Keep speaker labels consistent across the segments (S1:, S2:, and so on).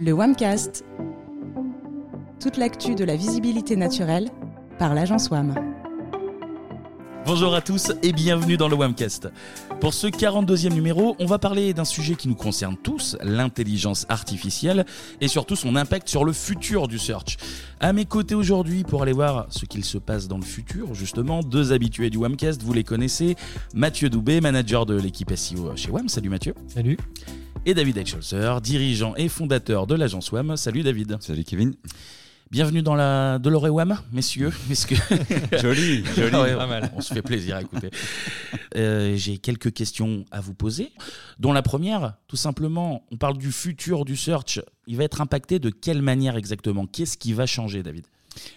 S1: Le WAMcast. Toute l'actu de la visibilité naturelle par l'agence WAM.
S2: Bonjour à tous et bienvenue dans le WAMcast. Pour ce 42e numéro, on va parler d'un sujet qui nous concerne tous, l'intelligence artificielle et surtout son impact sur le futur du search. À mes côtés aujourd'hui pour aller voir ce qu'il se passe dans le futur, justement, deux habitués du WAMcast, vous les connaissez, Mathieu Doubé, manager de l'équipe SEO chez WAM. Salut Mathieu.
S3: Salut.
S2: Et David Eichholzer, dirigeant et fondateur de l'agence WAM. Salut David.
S4: Salut Kevin.
S2: Bienvenue dans la de WAM, messieurs. Que...
S4: joli, joli.
S2: pas mal. On se fait plaisir à écouter. Euh, j'ai quelques questions à vous poser, dont la première, tout simplement, on parle du futur du search. Il va être impacté de quelle manière exactement? Qu'est-ce qui va changer, David?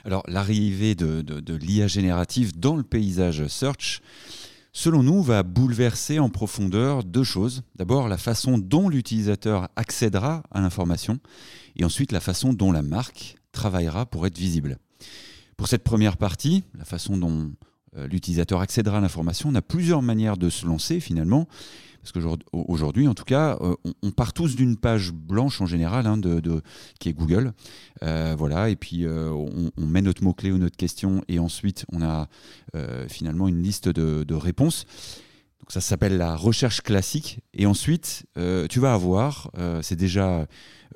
S4: Alors, l'arrivée de, de, de l'IA générative dans le paysage search, selon nous, va bouleverser en profondeur deux choses. D'abord, la façon dont l'utilisateur accédera à l'information, et ensuite la façon dont la marque travaillera pour être visible. Pour cette première partie, la façon dont euh, l'utilisateur accédera à l'information, on a plusieurs manières de se lancer finalement. Parce qu'aujourd'hui, en tout cas, euh, on, part tous d'une page blanche en général, hein, qui est Google. Euh, voilà, et puis on, met notre mot-clé ou notre question, et ensuite on a finalement une liste de, réponses. Donc ça s'appelle la recherche classique. Et ensuite, tu vas avoir, c'est déjà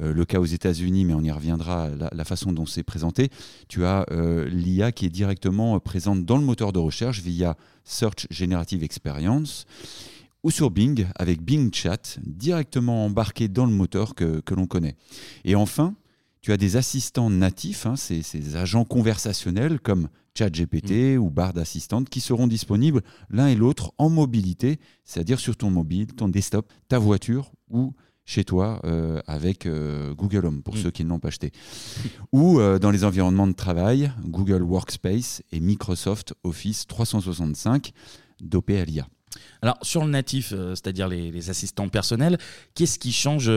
S4: euh, le cas aux États-Unis, mais on y reviendra, la, façon dont c'est présenté. Tu as euh, l'IA qui est directement présente dans le moteur de recherche via Search Generative Experience ou sur Bing avec Bing Chat directement embarqué dans le moteur que, l'on connaît. Et enfin, tu as des assistants natifs, hein, ces, agents conversationnels comme ChatGPT mmh. ou Bard Assistant qui seront disponibles l'un et l'autre en mobilité, c'est-à-dire sur ton mobile, ton desktop, ta voiture ou chez toi euh, avec euh, Google Home, pour mm. ceux qui ne l'ont pas acheté. Ou euh, dans les environnements de travail, Google Workspace et Microsoft Office 365 dopé à l'IA.
S2: Alors sur le natif, c'est-à-dire les, assistants personnels, qu'est-ce qui change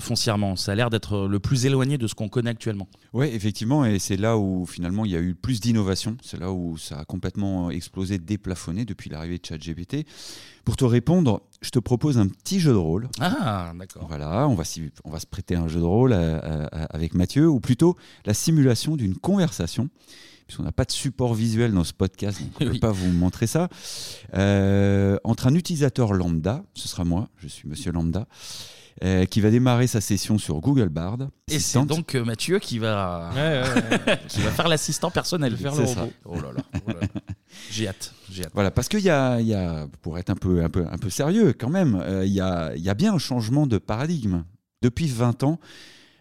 S2: foncièrement? Ça a l'air d'être le plus éloigné de ce qu'on connaît actuellement.
S4: Oui, effectivement, et c'est là où finalement il y a eu plus d'innovation. C'est là où ça a complètement explosé, déplafonné depuis l'arrivée de ChatGPT. Pour te répondre, je te propose un petit jeu de rôle.
S2: Ah, d'accord.
S4: Voilà, on va, on va se prêter un jeu de rôle euh, euh, avec Mathieu, ou plutôt la simulation d'une conversation. Puisqu'on n'a pas de support visuel dans ce podcast, donc on ne peut pas vous montrer ça. Euh, entre un utilisateur lambda, ce sera moi, je suis monsieur lambda, qui va démarrer sa session sur Google Bard.
S2: Et c'est donc Mathieu qui va, qui va faire l'assistant personnel, faire le robot. Oh là là. Oh là là. J'ai hâte,
S4: Voilà, parce qu'il y a, y a, pour être un peu, un peu, un peu sérieux quand même, euh, il y, a, y, a, bien un changement de paradigme. Depuis 20 ans,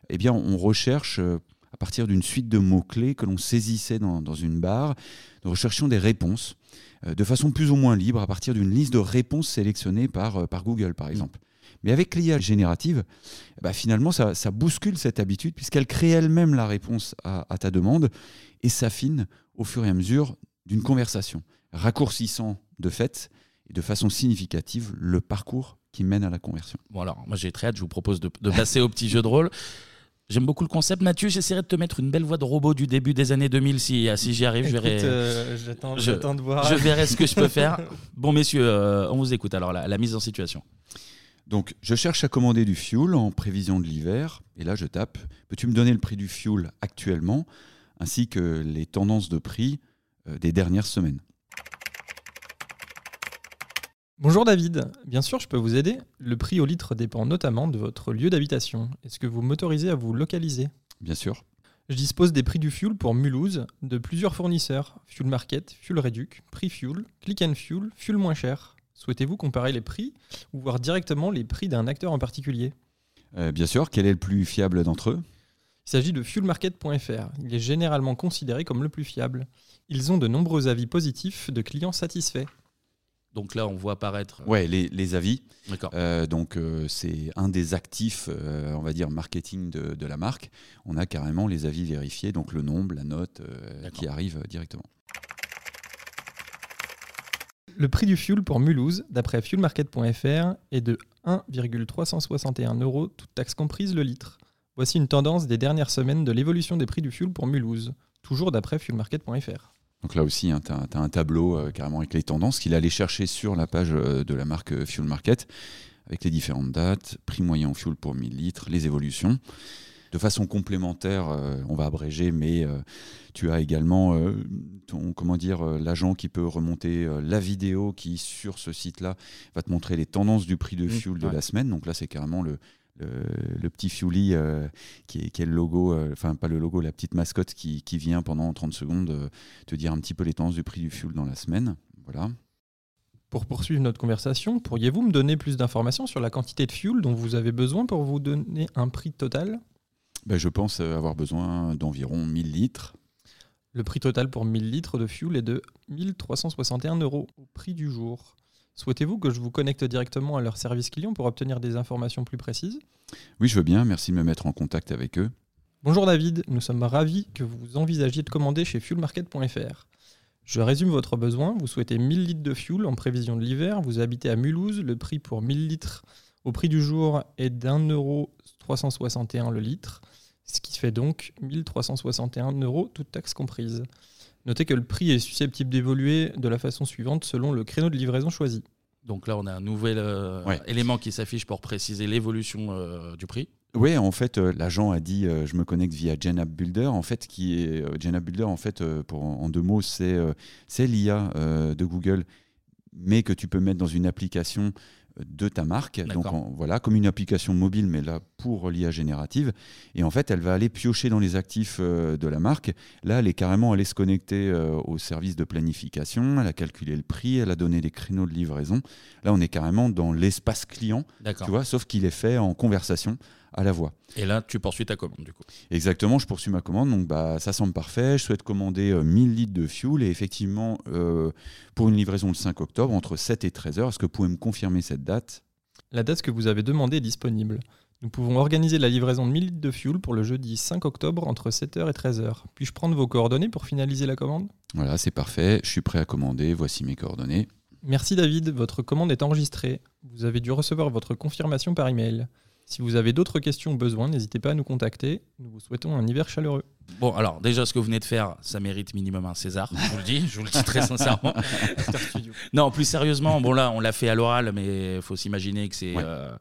S4: eh bien, on recherche, euh, à partir d'une suite de mots-clés que l'on saisissait dans, une barre, nous recherchions des réponses euh, de façon plus ou moins libre à partir d'une liste de réponses sélectionnées par, par Google, par exemple. Mais avec l'IA générative, bah finalement, ça, bouscule cette habitude puisqu'elle crée elle-même la réponse à ta demande et s'affine au fur et à mesure d'une conversation, raccourcissant de fait et de façon significative le parcours qui mène à la conversion.
S2: Bon alors, moi j'ai très hâte, je vous propose de, passer au petit jeu de rôle. J'aime beaucoup le concept. Mathieu, j'essaierai de te mettre une belle voix de robot du début des années 2000. Si, si j'y arrive, je verrai.
S3: Euh, j'attends, de voir.
S2: Je verrai ce que je peux faire. Bon, messieurs, euh, on vous écoute. Alors, la, la, mise en situation.
S4: Donc, je cherche à commander du fuel en prévision de l'hiver. Et là, je tape Peux-tu me donner le prix du fuel actuellement, ainsi que les tendances de prix euh, des dernières semaines?
S3: Bonjour David, bien sûr je peux vous aider. Le prix au litre dépend notamment de votre lieu d'habitation. Est-ce que vous m'autorisez à vous localiser?
S4: Bien sûr.
S3: Je dispose des prix du fuel pour Mulhouse de plusieurs fournisseurs Fuel Market, Fuel Reduc, Prix Fuel, Click and Fuel, Fuel moins cher. Souhaitez-vous comparer les prix ou voir directement les prix d'un acteur en particulier?
S4: Euh, Bien sûr, quel est le plus fiable d'entre eux?
S3: Il s'agit de fuelmarket.fr. Il est généralement considéré comme le plus fiable. Ils ont de nombreux avis positifs de clients satisfaits.
S2: Donc là, on voit apparaître.
S4: Euh, ouais, les, avis. D'accord. Euh, donc euh, c'est un des actifs, on va dire, marketing de, la marque. On a carrément les avis vérifiés, donc le nombre, la note qui arrive directement.
S3: Le prix du fuel pour Mulhouse, d'après fuelmarket.fr, est de 1,361 euros, toute taxe comprise le litre. Voici une tendance des dernières semaines de l'évolution des prix du fuel pour Mulhouse, toujours d'après fuelmarket.fr.
S4: Donc là aussi, hein, tu as, un tableau euh, carrément avec les tendances qu'il allait chercher sur la page euh, de la marque euh, Fuel Market, avec les différentes dates, prix moyen en fuel pour 1000 litres, les évolutions. De façon complémentaire, on va abréger, mais tu as également ton, comment dire, l'agent qui peut remonter la vidéo qui, sur ce site-là, va te montrer les tendances du prix de
S2: Mmh,
S4: fuel de
S2: ouais.
S4: la semaine. Donc là, c'est carrément le, le, le petit Fueli euh, qui, est, qui est le logo, euh, enfin pas le logo, la petite mascotte qui, qui vient pendant 30 secondes euh, te dire un petit peu les tendances du prix du fuel dans la semaine. Voilà.
S3: Pour poursuivre notre conversation, pourriez-vous me donner plus d'informations sur la quantité de fuel dont vous avez besoin pour vous donner un prix total?
S4: Ben, je pense avoir besoin d'environ 1000 litres.
S3: Le prix total pour 1000 litres de fuel est de 1361 euros au prix du jour. Souhaitez-vous que je vous connecte directement à leur service client pour obtenir des informations plus précises?
S4: Oui, je veux bien, merci de me mettre en contact avec eux.
S3: Bonjour David, nous sommes ravis que vous envisagiez de commander chez fuelmarket.fr. Je résume votre besoin, vous souhaitez 1000 litres de fuel en prévision de l'hiver, vous habitez à Mulhouse, le prix pour 1000 litres au prix du jour est d'1,361€ le litre, ce qui fait donc 1361 euros, toutes taxes comprises. Notez que le prix est susceptible d'évoluer de la façon suivante selon le créneau de livraison choisi.
S2: Donc là, on a un nouvel euh,
S4: Ouais.
S2: élément qui s'affiche pour préciser l'évolution euh, du prix.
S4: Oui, en fait, euh, l'agent a dit euh, je me connecte via GenApp Builder. En fait, qui est euh, GenApp Builder, en fait, euh, pour en deux mots, c'est euh, c'est l'IA euh, de Google, mais que tu peux mettre dans une application euh, de ta marque. Donc en- voilà, comme une application mobile, mais là pour l'IA générative. Et en fait, elle va aller piocher dans les actifs euh, de la marque. Là, elle est carrément allée se connecter euh, au service de planification. Elle a calculé le prix, elle a donné les créneaux de livraison. Là, on est carrément dans l'espace client, tu vois, sauf qu'il est fait en conversation à la voix.
S2: Et là, tu poursuis ta commande, du coup.
S4: Exactement, je poursuis ma commande, donc bah, ça semble parfait. Je souhaite commander euh, 1000 litres de fuel et effectivement, euh, pour une livraison le 5 octobre, entre 7 et 13 heures. Est-ce que vous pouvez me confirmer cette date
S3: La date que vous avez demandée est disponible. Nous pouvons organiser la livraison de 1000 litres de fuel pour le jeudi 5 octobre entre 7h et 13h. Puis-je prendre vos coordonnées pour finaliser la commande?
S4: Voilà, c'est parfait. Je suis prêt à commander. Voici mes coordonnées.
S3: Merci David, votre commande est enregistrée. Vous avez dû recevoir votre confirmation par email. Si vous avez d'autres questions ou besoins, n'hésitez pas à nous contacter. Nous vous souhaitons un hiver chaleureux.
S2: Bon, alors, déjà, ce que vous venez de faire, ça mérite minimum un César. Je vous le dis, je vous le dis très sincèrement. Non, plus sérieusement, bon là, on l'a fait à l'oral, mais il faut s'imaginer que c'est
S4: Ouais.
S2: euh,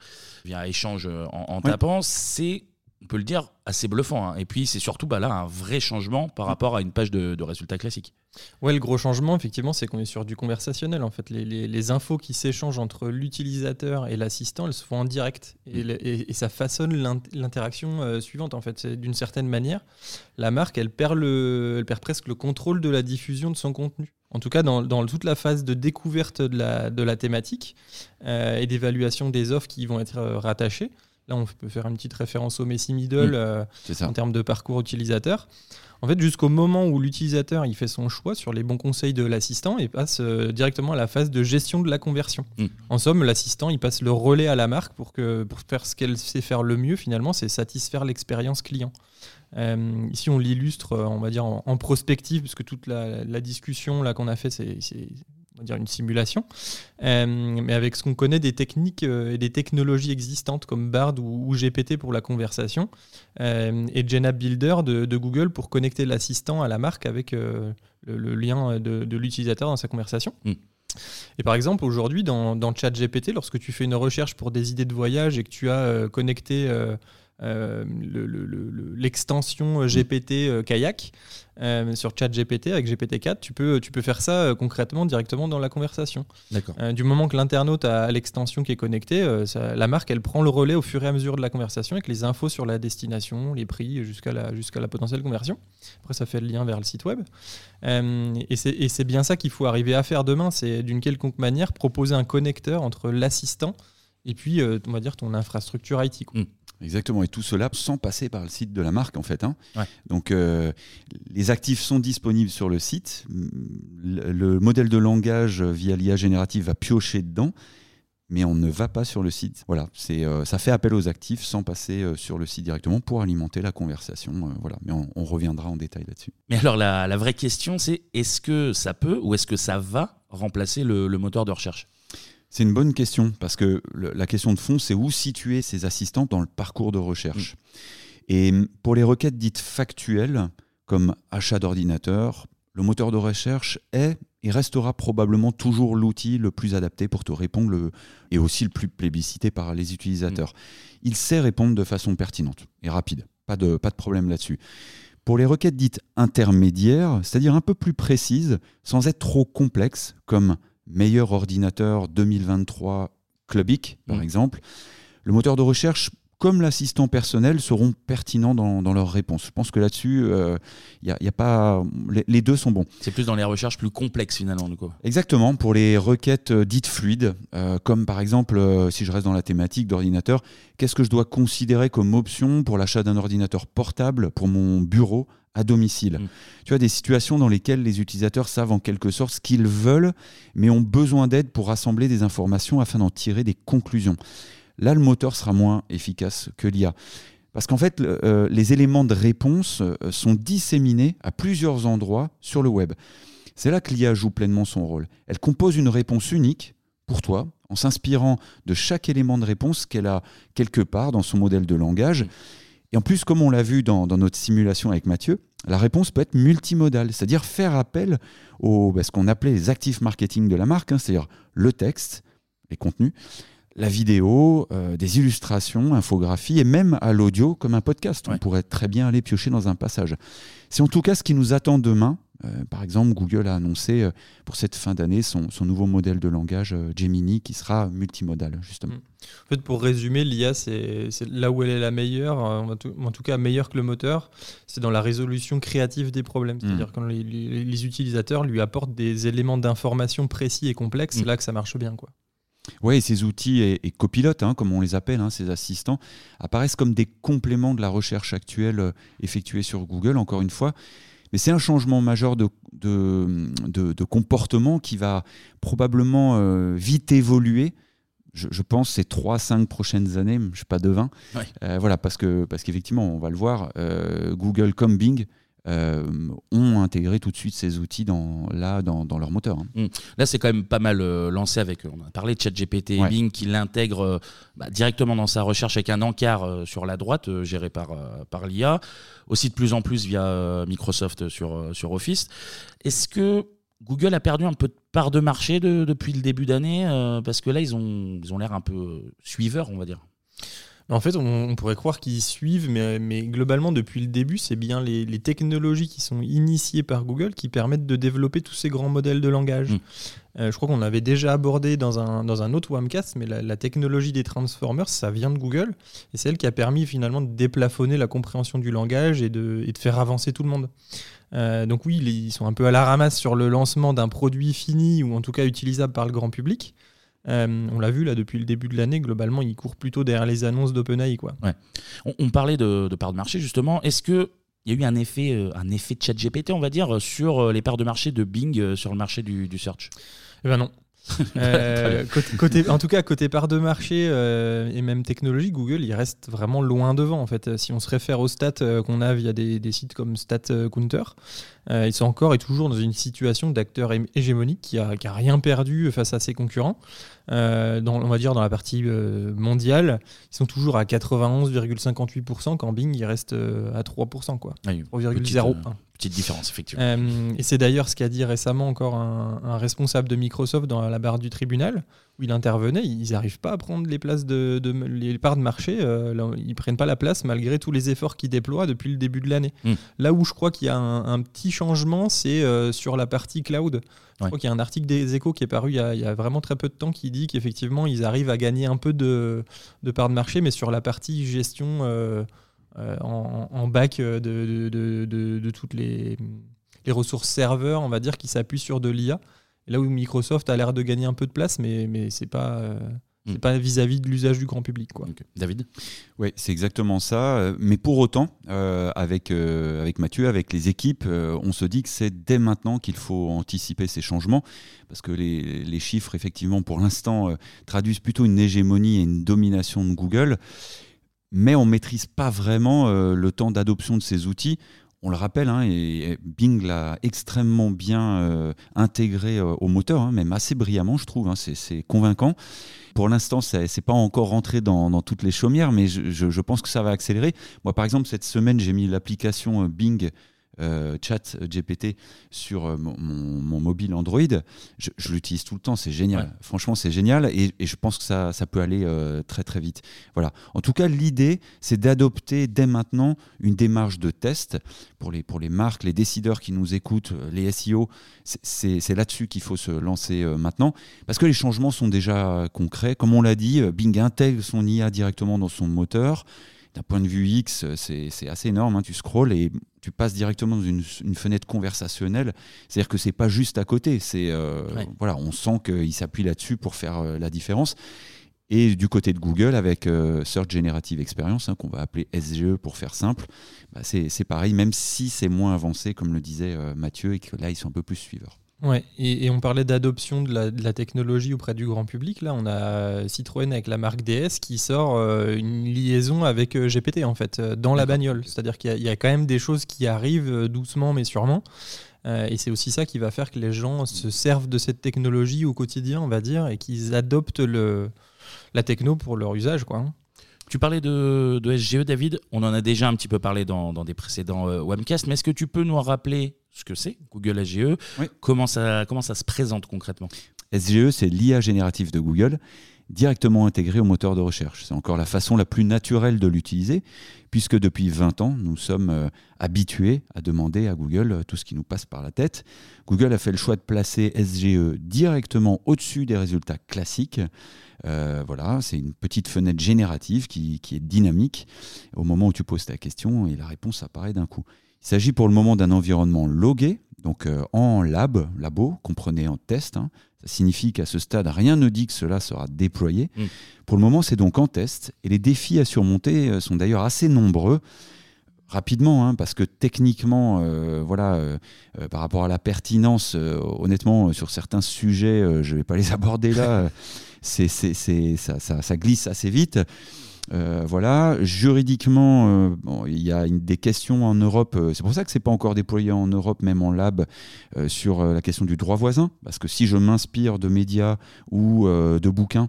S2: via échange euh, en, en
S4: Ouais.
S2: tapant. C'est, on peut le dire, assez bluffant. hein. Et puis, c'est surtout bah, là un vrai changement par rapport à une page de, de résultats classiques.
S3: Ouais, le gros changement, effectivement, c'est qu'on est sur du conversationnel. En fait, les, les- les infos qui s'échangent entre l'utilisateur et l'assistant, elles se font en direct. Et, le- et- et ça façonne l'int- l'interaction euh, suivante. En fait, C'est d'une certaine manière, la marque, elle perd, le, elle perd presque le contrôle de la diffusion de son contenu. En tout cas, dans, dans toute la phase de découverte de la, de la thématique euh, et d'évaluation des offres qui vont être euh, rattachées. Là, on peut faire une petite référence au Messi Middle.
S4: Mm.
S3: euh, en termes de parcours utilisateur. En fait, jusqu'au moment où l'utilisateur il fait son choix sur les bons conseils de l'assistant et passe euh, directement à la phase de gestion de la conversion.
S2: Mm.
S3: En somme, l'assistant il passe le relais à la marque pour, que, pour faire ce qu'elle sait faire le mieux finalement, c'est satisfaire l'expérience client. Euh, ici, on l'illustre, euh, on va dire, en, en prospective, parce que toute la, la discussion là qu'on a fait, c'est, on va dire une simulation. Euh, mais avec ce qu'on connaît des techniques euh, et des technologies existantes comme Bard ou, ou GPT pour la conversation, euh, et GenApp Builder de, de Google pour connecter l'assistant à la marque avec euh, le, le lien de, de l'utilisateur dans sa conversation.
S2: Mm.
S3: Et par exemple, aujourd'hui, dans, dans ChatGPT, lorsque tu fais une recherche pour des idées de voyage et que tu as connecté euh, le- le- le- le- l'extension euh, GPT euh, Kayak sur ChatGPT avec GPT-4, tu peux, tu peux faire ça concrètement directement dans la conversation. Du moment que l'internaute a l'extension qui est connectée, ça- la marque elle prend le relais au fur et à mesure de la conversation avec les infos sur la destination, les prix jusqu'à la, jusqu'à la potentielle conversion. Après, ça fait le lien vers le site web. Et c'est bien ça qu'il faut arriver à faire demain, c'est d'une quelconque manière proposer un connecteur entre l'assistant et puis, on va dire, ton infrastructure IT. quoi.
S4: Exactement, et tout cela sans passer par le site de la marque en fait. hein.
S2: Ouais.
S4: Donc euh, les actifs sont disponibles sur le site. Le, le modèle de langage via l'IA générative va piocher dedans, mais on ne va pas sur le site. Voilà, c'est euh, ça fait appel aux actifs sans passer euh, sur le site directement pour alimenter la conversation. voilà, mais on, on reviendra en détail là-dessus.
S2: Mais alors, la, la vraie question, c'est est-ce que ça peut ou est-ce que ça va remplacer le, le moteur de recherche?
S4: C'est une bonne question parce que le- la question de fond, c'est où situer ces assistants dans le parcours de recherche. Et hum, pour les requêtes dites factuelles, comme achat d'ordinateur, le moteur de recherche est et restera probablement toujours l'outil le plus adapté pour te répondre le- et aussi le plus plébiscité par les utilisateurs. Il sait répondre de façon pertinente et rapide. pas de, pas de problème là-dessus. Pour les requêtes dites intermédiaires, c'est-à-dire un peu plus précises, sans être trop complexes, comme meilleur ordinateur 2023 Clubic, par
S2: Mm.
S4: exemple, le moteur de recherche comme l'assistant personnel seront pertinents dans, dans leurs réponses. Je pense que là-dessus, euh, y a, y a pas, les, les deux sont bons.
S2: C'est plus dans les recherches plus complexes finalement du coup.
S4: Exactement, pour les requêtes euh, dites fluides, euh, comme par exemple, euh, si je reste dans la thématique d'ordinateur, qu'est-ce que je dois considérer comme option pour l'achat d'un ordinateur portable pour mon bureau à domicile
S2: Mm.
S4: Tu as des situations dans lesquelles les utilisateurs savent en quelque sorte ce qu'ils veulent, mais ont besoin d'aide pour rassembler des informations afin d'en tirer des conclusions. Là, le moteur sera moins efficace que l'IA. Parce qu'en fait, euh, les éléments de réponse euh, sont disséminés à plusieurs endroits sur le web. C'est là que l'IA joue pleinement son rôle. Elle compose une réponse unique pour toi, en s'inspirant de chaque élément de réponse qu'elle a quelque part dans son modèle de langage. Et en plus, comme on l'a vu dans, dans notre simulation avec Mathieu, la réponse peut être multimodale, c'est-à-dire faire appel au bah, ce qu'on appelait les actifs marketing de la marque, hein, c'est-à-dire le texte, les contenus, la vidéo, euh, des illustrations, infographies et même à l'audio comme un podcast. On pourrait très bien aller piocher dans un passage. C'est en tout cas ce qui nous attend demain. Euh, par exemple, Google a annoncé euh, pour cette fin d'année son, son nouveau modèle de langage euh, Gemini qui sera multimodal, justement.
S3: En fait, pour résumer, l'IA, c'est là où elle est la meilleure, en tout, en tout cas meilleure que le moteur, c'est dans la résolution créative des problèmes. C'est-à-dire quand les, les- les utilisateurs lui apportent des éléments d'information précis et complexes,
S2: Mm.
S3: c'est là que ça marche bien. Quoi.
S4: Oui, ces outils et, et copilotes, hein, comme on les appelle, hein, ces assistants, apparaissent comme des compléments de la recherche actuelle effectuée sur Google, encore une fois. Mais c'est un changement majeur de, de, de- de comportement qui va probablement euh, vite évoluer. Je, je pense ces 3-5 prochaines années, je ne suis pas devin.
S2: Ouais.
S4: Euh, voilà, parce que parce qu'effectivement, on va le voir, euh, Google comme Bing euh, ont intégré tout de suite ces outils dans, là, dans, dans leur moteur. hein.
S2: Là, c'est quand même pas mal euh, lancé avec, on a parlé de ChatGPT et
S4: Ouais.
S2: Bing qui l'intègre euh, bah, directement dans sa recherche avec un encart euh, sur la droite euh, géré par, euh, par l'IA, aussi de plus en plus via euh, Microsoft sur, euh, sur Office. Est-ce que Google a perdu un peu de part de marché de- depuis le début d'année euh, Parce que là, ils ont ils ont l'air un peu suiveurs, on va dire?
S3: En fait, on, on pourrait croire qu'ils suivent, mais, mais globalement, depuis le début, c'est bien les, les technologies qui sont initiées par Google qui permettent de développer tous ces grands modèles de langage.
S2: Mm.
S3: Euh, je crois qu'on l'avait déjà abordé dans un, dans un autre Wamcast, mais la, la technologie des transformers, ça vient de Google, et c'est elle qui a permis finalement de déplafonner la compréhension du langage et de, et de faire avancer tout le monde. Euh, donc oui, ils sont un peu à la ramasse sur le lancement d'un produit fini, ou en tout cas utilisable par le grand public. Euh, on l'a vu là depuis le début de l'année, globalement, ils courent plutôt derrière les annonces d'OpenAI. Quoi.
S2: On, on parlait de, de part de marché justement. Est-ce que il y a eu un effet, euh, un effet de ChatGPT, on va dire, sur euh, les parts de marché de Bing sur le marché du, du search?
S3: Eh ben non. Euh, côté, côté- en tout cas, côté part de marché euh, et même technologie, Google, il reste vraiment loin devant. En fait, si on se réfère aux stats euh, qu'on a via des, des sites comme StatCounter, euh, ils sont encore et toujours dans une situation d'acteur hé- hégémonique qui a, qui a rien perdu face à ses concurrents. Euh, dans, on va dire dans la partie euh, mondiale, ils sont toujours à 91,58% quand Bing il reste euh, à 3%, quoi.
S2: Ah oui,
S3: 3,01.
S2: Petite, différence, effectivement.
S3: Euh, et c'est d'ailleurs ce qu'a dit récemment encore un, un responsable de Microsoft dans la barre du tribunal, où il intervenait. Ils n'arrivent pas à prendre les places de, de- les parts de marché. euh, là, ils prennent pas la place malgré tous les efforts qu'ils déploient depuis le début de l'année.
S2: Mm.
S3: Là où je crois qu'il y a un, un petit changement, c'est euh, sur la partie cloud. Je
S2: Ouais.
S3: crois qu'il y a un article des Échos qui est paru il y, a, il y a vraiment très peu de temps qui dit qu'effectivement ils arrivent à gagner un peu de, de parts de marché, mais sur la partie gestion euh, euh, en, en bac de, de- de- de- de toutes les, les ressources serveurs, on va dire, qui s'appuient sur de l'IA. Là où Microsoft a l'air de gagner un peu de place, mais, mais c'est pas, euh, c'est
S2: Mm.
S3: pas vis-à-vis de l'usage du grand public. Quoi.
S2: David?
S4: Oui, c'est exactement ça. Euh, Mais pour autant, euh, avec, euh, avec Mathieu, avec les équipes, euh, on se dit que c'est dès maintenant qu'il faut anticiper ces changements, parce que les, les chiffres, effectivement, pour l'instant, euh, traduisent plutôt une hégémonie et une domination de Google, mais on ne maîtrise pas vraiment euh, le temps d'adoption de ces outils. On le rappelle, hein, et Bing l'a extrêmement bien euh, intégré euh, au moteur, hein, même assez brillamment, je trouve. hein, c'est- convaincant. Pour l'instant, ce n'est pas encore rentré dans, toutes les chaumières, mais je, pense que ça va accélérer. Moi, par exemple, cette semaine, j'ai mis l'application Bing euh, chat GPT sur euh, mon, mon- mon mobile Android, je, je l'utilise tout le temps, c'est génial.
S2: Ouais.
S4: Franchement, c'est génial et, et je pense que ça, ça peut aller euh, très très vite. Voilà. En tout cas, l'idée, c'est d'adopter dès maintenant une démarche de test pour les, pour les marques, les décideurs qui nous écoutent, euh, les SEO. C'est- là-dessus qu'il faut se lancer euh, maintenant parce que les changements sont déjà concrets. Comme on l'a dit, euh, Bing intègre son IA directement dans son moteur. D'un point de vue X, c'est assez énorme. hein. Tu scrolles et tu passes directement dans une, une fenêtre conversationnelle. C'est-à-dire que c'est pas juste à côté. C'est euh,
S2: Ouais.
S4: voilà, on sent qu'il s'appuie là-dessus pour faire euh, la différence. Et du côté de Google, avec euh, Search Generative Experience, hein, qu'on va appeler SGE pour faire simple, bah, c'est c'est pareil, même si c'est moins avancé, comme le disait Mathieu, et que là, ils sont un peu plus suiveurs.
S3: Ouais, et, et on parlait d'adoption de la, de la technologie auprès du grand public. Là, on a Citroën avec la marque DS qui sort euh, une liaison avec euh, GPT en fait euh, dans la bagnole. C'est-à-dire qu'il y, a- il y a quand même des choses qui arrivent doucement mais sûrement. Et c'est aussi ça qui va faire que les gens se servent de cette technologie au quotidien, on va dire, et qu'ils adoptent le, la techno pour leur usage, quoi. hein.
S2: Tu parlais de, de SGE, David. On en a déjà un petit peu parlé dans, dans des précédents webcasts, mais est-ce que tu peux nous rappeler ce que c'est, Google SGE
S4: Oui.
S2: comment, ça, comment ça se présente concrètement
S4: SGE, c'est l'IA générative de Google, directement intégrée au moteur de recherche. C'est encore la façon la plus naturelle de l'utiliser, puisque depuis 20 ans, nous sommes euh, habitués à demander à Google euh, tout ce qui nous passe par la tête. Google a fait le choix de placer SGE directement au-dessus des résultats classiques. Euh, voilà, c'est une petite fenêtre générative qui, qui est dynamique au moment où tu poses ta question et la réponse apparaît d'un coup. Il s'agit pour le moment d'un environnement logué, donc euh, en lab, labo, comprenez en test. hein. Ça signifie qu'à ce stade, rien ne dit que cela sera déployé.
S2: Mm.
S4: Pour le moment, c'est donc en test et les défis à surmonter euh, sont d'ailleurs assez nombreux. Rapidement, hein, parce que techniquement, euh, voilà, euh, euh, par rapport à la pertinence, honnêtement, sur certains sujets, je ne vais pas les aborder là. c'est, c'est- c'est- ça, ça- ça glisse assez vite. Euh, voilà, juridiquement, euh, bon, il y a une- des questions en Europe. euh, c'est pour ça que c'est pas encore déployé en Europe, même en lab, sur la question du droit voisin. Parce que si je m'inspire de médias ou de bouquins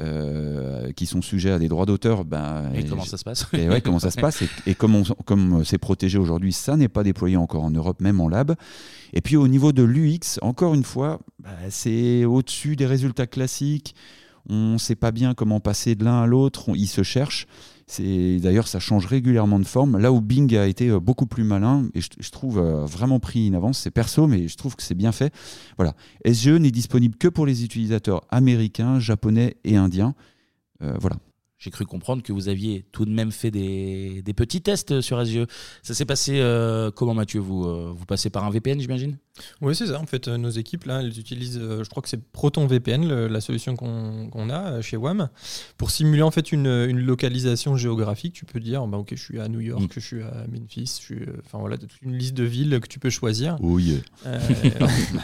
S4: euh, qui sont sujets à des droits d'auteur, ben,
S2: Et comment ça se passe?
S4: et ouais, comment ça se passe? Et, et comme, on- comme c'est protégé aujourd'hui, ça n'est pas déployé encore en Europe, même en lab. Et puis au niveau de l'UX, encore une fois, bah, c'est au-dessus des résultats classiques. On ne sait pas bien comment passer de l'un à l'autre. Ils se cherchent. D'ailleurs ça change régulièrement de forme. Là où Bing a été euh, beaucoup plus malin et je, trouve euh, vraiment pris une avance, c'est perso, mais je trouve que c'est bien fait. Voilà, SGE n'est disponible que pour les utilisateurs américains, japonais et indiens. Euh, voilà.
S2: J'ai cru comprendre que vous aviez tout de même fait des, petits tests sur SGE. Ça s'est passé comment, Mathieu? Vous passez par un VPN, j'imagine?
S3: Oui, c'est ça. En fait, euh, nos équipes, là, elles utilisent, euh, je crois que c'est Proton VPN, le- la solution qu'on a euh, chez WAM, pour simuler en fait une, une localisation géographique. Tu peux dire, bah, ok, je suis à New York,
S2: Mm.
S3: je suis à Memphis, je suis, enfin voilà, toute une liste de villes que tu peux choisir.
S4: Oui.
S3: Euh,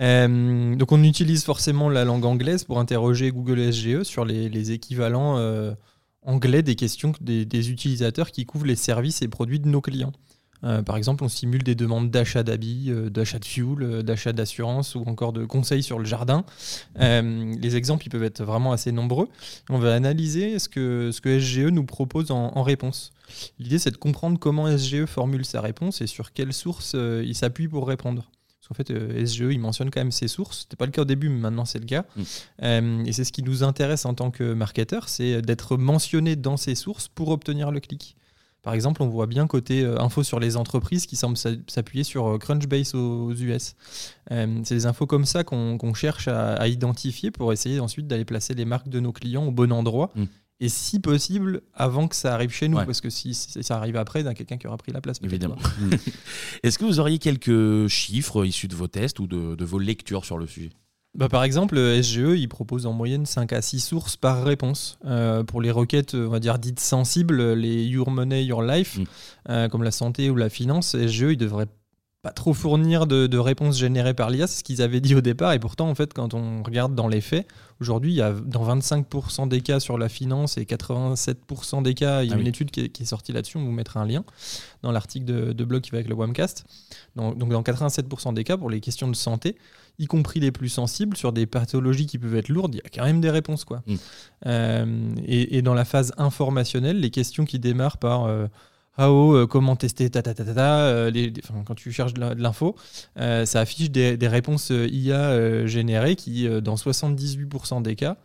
S3: euh, donc on utilise forcément la langue anglaise pour interroger Google SGE sur les, les équivalents euh, anglais des questions que des, des utilisateurs qui couvrent les services et produits de nos clients. Euh, par exemple, on simule des demandes d'achat d'habits, euh, d'achat de fuel, euh, d'achat d'assurance ou encore de conseils sur le jardin. Les exemples ils peuvent être vraiment assez nombreux. On va analyser ce que, ce que SGE nous propose en, en réponse. L'idée, c'est de comprendre comment SGE formule sa réponse et sur quelles sources il s'appuie pour répondre. Parce qu'en fait, SGE, il mentionne quand même ses sources. C'était pas le cas au début, mais maintenant c'est le cas.
S2: Mm.
S3: Et c'est ce qui nous intéresse en tant que marketeur, c'est d'être mentionné dans ses sources pour obtenir le clic. Par exemple, on voit bien côté euh, info sur les entreprises qui semblent s'a- s'appuyer sur euh, Crunchbase aux, US. Euh, c'est des infos comme ça qu'on cherche à, à identifier pour essayer ensuite d'aller placer les marques de nos clients au bon endroit.
S2: Mm.
S3: Et si possible, avant que ça arrive chez nous,
S2: Ouais.
S3: parce que si, si ça arrive après, il y a quelqu'un qui aura pris la place.
S2: Évidemment. Est-ce que vous auriez quelques chiffres issus de vos tests ou de, de vos lectures sur le sujet?
S3: Bah, par exemple, euh, SGE, il propose en moyenne 5 à 6 sources par réponse. Euh, pour les requêtes, on va dire dites sensibles, les Your Money, Your Life,
S2: Mm.
S3: euh, comme la santé ou la finance, SGE, il devrait pas trop fournir de, de réponses générées par l'IA, c'est ce qu'ils avaient dit au départ. Et pourtant, en fait, quand on regarde dans les faits, aujourd'hui, il y a dans 25% des cas sur la finance et 87% des cas, il y a
S2: Ah
S3: une
S2: oui.
S3: étude qui est, qui est sortie là-dessus, on vous mettra un lien dans l'article de, de blog qui va avec le Wamcast. Donc, donc dans 87% des cas, pour les questions de santé, y compris les plus sensibles, sur des pathologies qui peuvent être lourdes, il y a quand même des réponses. Quoi.
S2: Mm.
S3: Euh, et, et dans la phase informationnelle, les questions qui démarrent par euh, AO, euh, comment tester, ta, ta, ta, ta, ta, euh, les- les- enfin, quand tu cherches de l'info, euh, ça affiche des, des réponses IA générées qui, dans 78% des cas,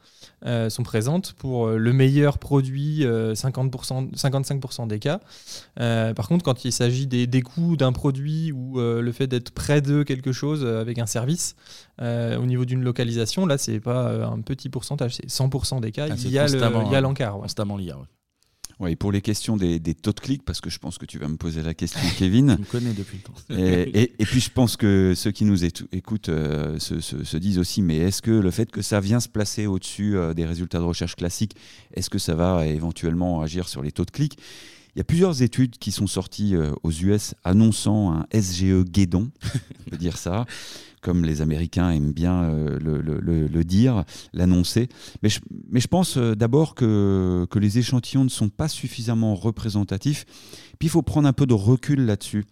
S3: sont présentes pour le meilleur produit, euh, 50%, 55% des cas. Par contre, quand il s'agit des, des coûts d'un produit ou le fait d'être près de quelque chose avec un service, au niveau d'une localisation, là, c'est pas un petit pourcentage, c'est 100% des cas,
S2: Ah,
S3: il y a le-
S2: constamment,
S3: il y a
S2: hein.
S3: l'encart. ouais.
S2: Constamment l'IA. ouais.
S4: Ouais, et pour les questions des, des taux de clics, parce que je pense que tu vas me poser la question, Kevin.
S2: Tu me connais depuis le temps.
S4: et, et- et puis je pense que ceux qui nous écoutent euh, se, se- se disent aussi, mais est-ce que le fait que ça vient se placer au-dessus euh, des résultats de recherche classiques, est-ce que ça va euh, éventuellement agir sur les taux de clics Il y a plusieurs études qui sont sorties aux US annonçant un SGE guédon, on peut dire ça, comme les Américains aiment bien euh, le, dire, l'annoncer. Mais je, mais je pense euh, d'abord que, que les échantillons ne sont pas suffisamment représentatifs. Puis il faut prendre un peu de recul là-dessus.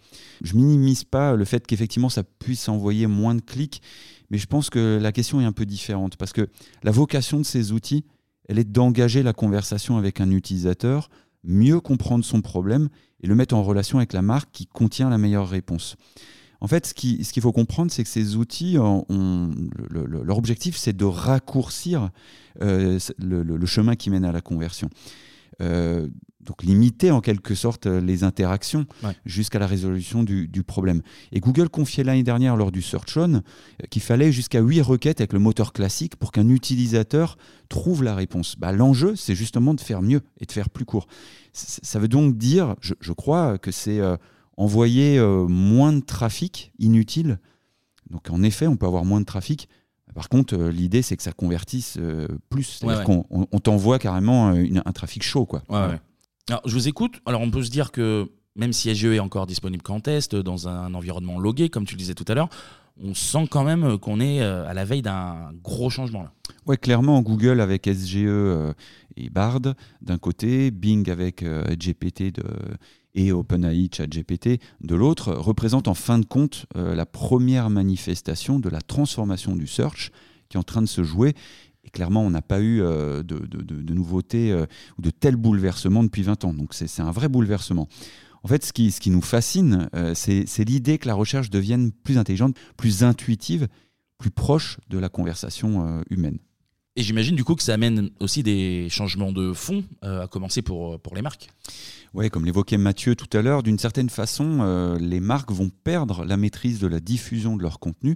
S4: Je minimise pas le fait qu'effectivement ça puisse envoyer moins de clics, mais je pense que la question est un peu différente parce que la vocation de ces outils, elle est d'engager la conversation avec un utilisateur, mieux comprendre son problème et le mettre en relation avec la marque qui contient la meilleure réponse. En fait, ce qui- ce qu'il faut comprendre, c'est que ces outils, le- le- leur objectif, c'est de raccourcir euh, le, chemin qui mène à la conversion. Euh, donc limiter en quelque sorte les interactions
S2: Ouais.
S4: jusqu'à la résolution du, du problème. Et Google confiait l'année dernière lors du Search On euh, qu'il fallait jusqu'à 8 requêtes avec le moteur classique pour qu'un utilisateur trouve la réponse. Bah, L'enjeu, c'est justement de faire mieux et de faire plus court. C- Ça veut donc dire, je, je crois, que c'est euh, envoyer euh, moins de trafic inutile. Donc en effet, on peut avoir moins de trafic. Par contre, euh, l'idée, c'est que ça convertisse euh, plus. C'est-à-dire
S2: Ouais,
S4: qu'on on- t'envoie carrément une- un trafic chaud. Quoi.
S2: Ouais. Alors, je vous écoute. Alors, on peut se dire que même si SGE est encore disponible qu'en test, dans un environnement logué, comme tu le disais tout à l'heure, on sent quand même qu'on est à la veille d'un gros changement. Là.
S4: Ouais, clairement, Google avec SGE et Bard d'un côté, Bing avec GPT de, et OpenAI ChatGPT de l'autre, représente en fin de compte euh, la première manifestation de la transformation du search qui est en train de se jouer. Et clairement, on n'a pas eu euh, de, de- nouveautés euh, ou de tels bouleversements depuis 20 ans. Donc c'est un vrai bouleversement. En fait, ce qui, nous fascine, c'est l'idée que la recherche devienne plus intelligente, plus intuitive, plus proche de la conversation humaine.
S2: Et j'imagine du coup que ça amène aussi des changements de fond, euh, à commencer pour, pour les marques.
S4: Ouais, comme l'évoquait Mathieu tout à l'heure, d'une certaine façon, euh, les marques vont perdre la maîtrise de la diffusion de leur contenu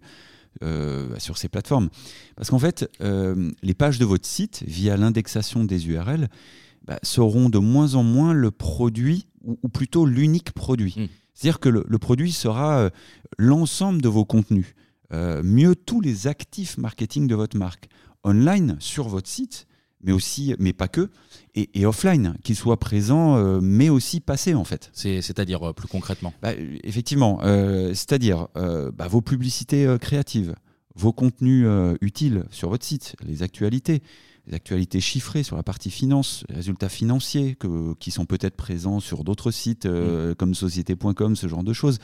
S4: euh, sur ces plateformes. Parce qu'en fait, euh, les pages de votre site, via l'indexation des URL, bah, seront de moins en moins le produit, ou, ou plutôt l'unique produit.
S2: Mm.
S4: C'est-à-dire que le, le produit sera euh, l'ensemble de vos contenus. Euh, mieux tous les actifs marketing de votre marque. Online, sur votre site, mais aussi, mais pas que, et, et offline, qu'ils soient présents, euh, mais aussi passés en fait.
S2: C'est- C'est-à-dire euh, plus concrètement?
S4: Bah, effectivement, euh, c'est-à-dire bah, vos publicités créatives, vos contenus utiles sur votre site, les actualités, les actualités chiffrées sur la partie finance, les résultats financiers que- qui sont peut-être présents sur d'autres sites euh, comme société.com, ce genre de choses.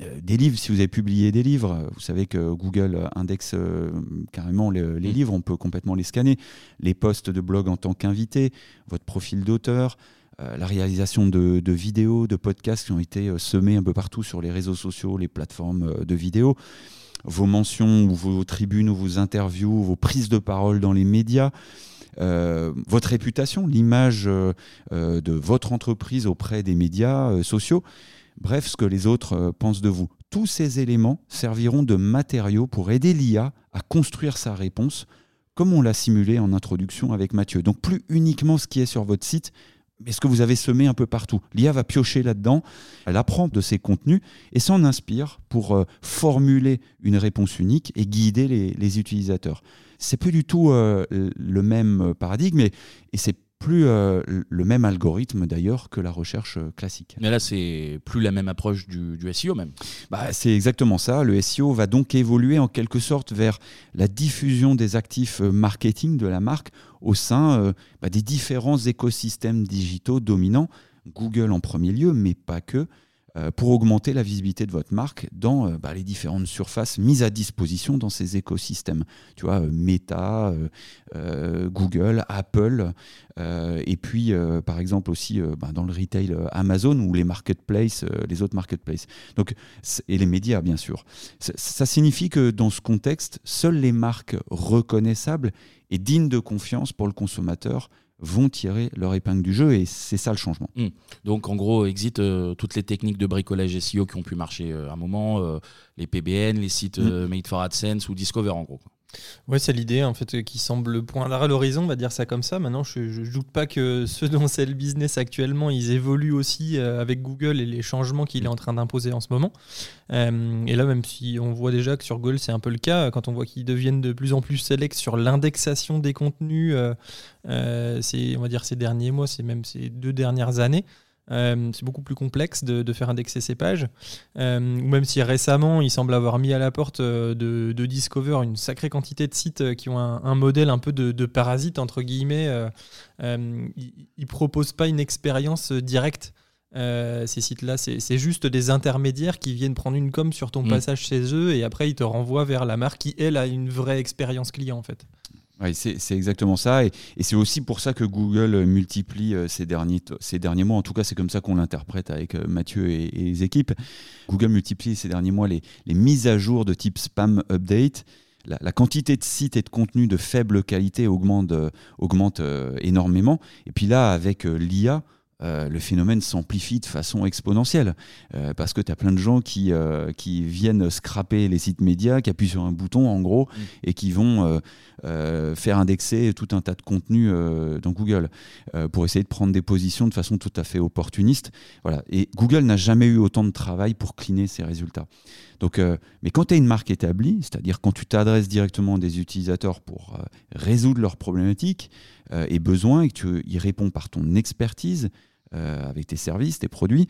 S4: Euh, des livres, si vous avez publié des livres, vous savez que Google indexe euh, carrément le- les
S2: Mm.
S4: livres, on peut complètement les scanner. Les posts de blog en tant qu'invité, votre profil d'auteur, euh, la réalisation de, de vidéos, de podcasts qui ont été euh, semés un peu partout sur les réseaux sociaux, les plateformes euh, de vidéos, vos mentions ou vos tribunes ou vos interviews, vos prises de parole dans les médias. votre réputation, l'image de votre entreprise auprès des médias sociaux, bref, ce que les autres euh, pensent de vous. Tous ces éléments serviront de matériaux pour aider l'IA à construire sa réponse, comme on l'a simulé en introduction avec Mathieu. Donc plus uniquement ce qui est sur votre site, mais ce que vous avez semé un peu partout. L'IA va piocher là-dedans, elle apprend de ces contenus et s'en inspire pour euh, formuler une réponse unique et guider les, les utilisateurs. C'est plus du tout euh, le même paradigme et, et c'est plus euh, le même algorithme d'ailleurs que la recherche euh, classique.
S2: Mais là, c'est plus la même approche du, du SEO même.
S4: Bah, c'est exactement ça. Le SEO va donc évoluer en quelque sorte vers la diffusion des actifs euh, marketing de la marque au sein euh, bah, des différents écosystèmes digitaux dominants. Google en premier lieu, mais pas que. Euh, pour augmenter la visibilité de votre marque dans euh, bah, les différentes surfaces mises à disposition dans ces écosystèmes. Tu vois, euh, Meta, Google, Apple, et puis par exemple aussi bah, dans le retail Amazon ou les marketplaces, les autres marketplaces. Donc, et les médias, bien sûr. ça signifie que dans ce contexte, seules les marques reconnaissables et dignes de confiance pour le consommateur vont tirer leur épingle du jeu et c'est ça le changement.
S2: Hmm. Donc en gros, exit euh, toutes les techniques de bricolage SEO qui ont pu marcher à euh, un moment, euh, les PBN, les sites hmm. Made for AdSense ou Discover en gros.
S3: Ouais, c'est l'idée en fait qui semble poindre à l'horizon, on va dire ça comme ça. Maintenant, je ne doute pas que ceux dont c'est le business actuellement, ils évoluent aussi euh, avec Google et les changements qu'il est en train d'imposer en ce moment. Euh, et là, même si on voit déjà que sur Google, c'est un peu le cas, quand on voit qu'ils deviennent de plus en plus sélects sur l'indexation des contenus, euh, on va dire ces derniers mois, c'est même ces deux dernières années. Euh, c'est beaucoup plus complexe de, faire indexer ces pages. Euh, ou même si récemment, il semble avoir mis à la porte euh, de, Discover une sacrée quantité de sites qui ont un, modèle un peu de, parasite, entre guillemets. ils ne proposent pas une expérience directe. ces sites-là, c'est juste des intermédiaires qui viennent prendre une com sur ton mm. passage chez eux et après ils te renvoient vers la marque qui, elle, a une vraie expérience client en fait.
S4: Oui, c'est exactement ça. Et, c'est aussi pour ça que Google multiplie euh, ces derniers, ces derniers mois, en tout cas c'est comme ça qu'on l'interprète avec euh, Mathieu et, les équipes, Google multiplie ces derniers mois les, mises à jour de type spam update. La, quantité de sites et de contenus de faible qualité augmente, euh, augmente énormément. Et puis là, avec l'IA, euh, le phénomène s'amplifie de façon exponentielle. Euh, parce que tu as plein de gens qui, euh, qui viennent scraper les sites médias, qui appuient sur un bouton en gros, mm. et qui vont faire indexer tout un tas de contenus dans Google pour essayer de prendre des positions de façon tout à fait opportuniste. Voilà. Et Google n'a jamais eu autant de travail pour cleaner ses résultats. Donc, mais quand tu es une marque établie, c'est-à-dire quand tu t'adresses directement à des utilisateurs pour résoudre leurs problématiques et besoins, et que tu y réponds par ton expertise, euh, avec tes services, tes produits,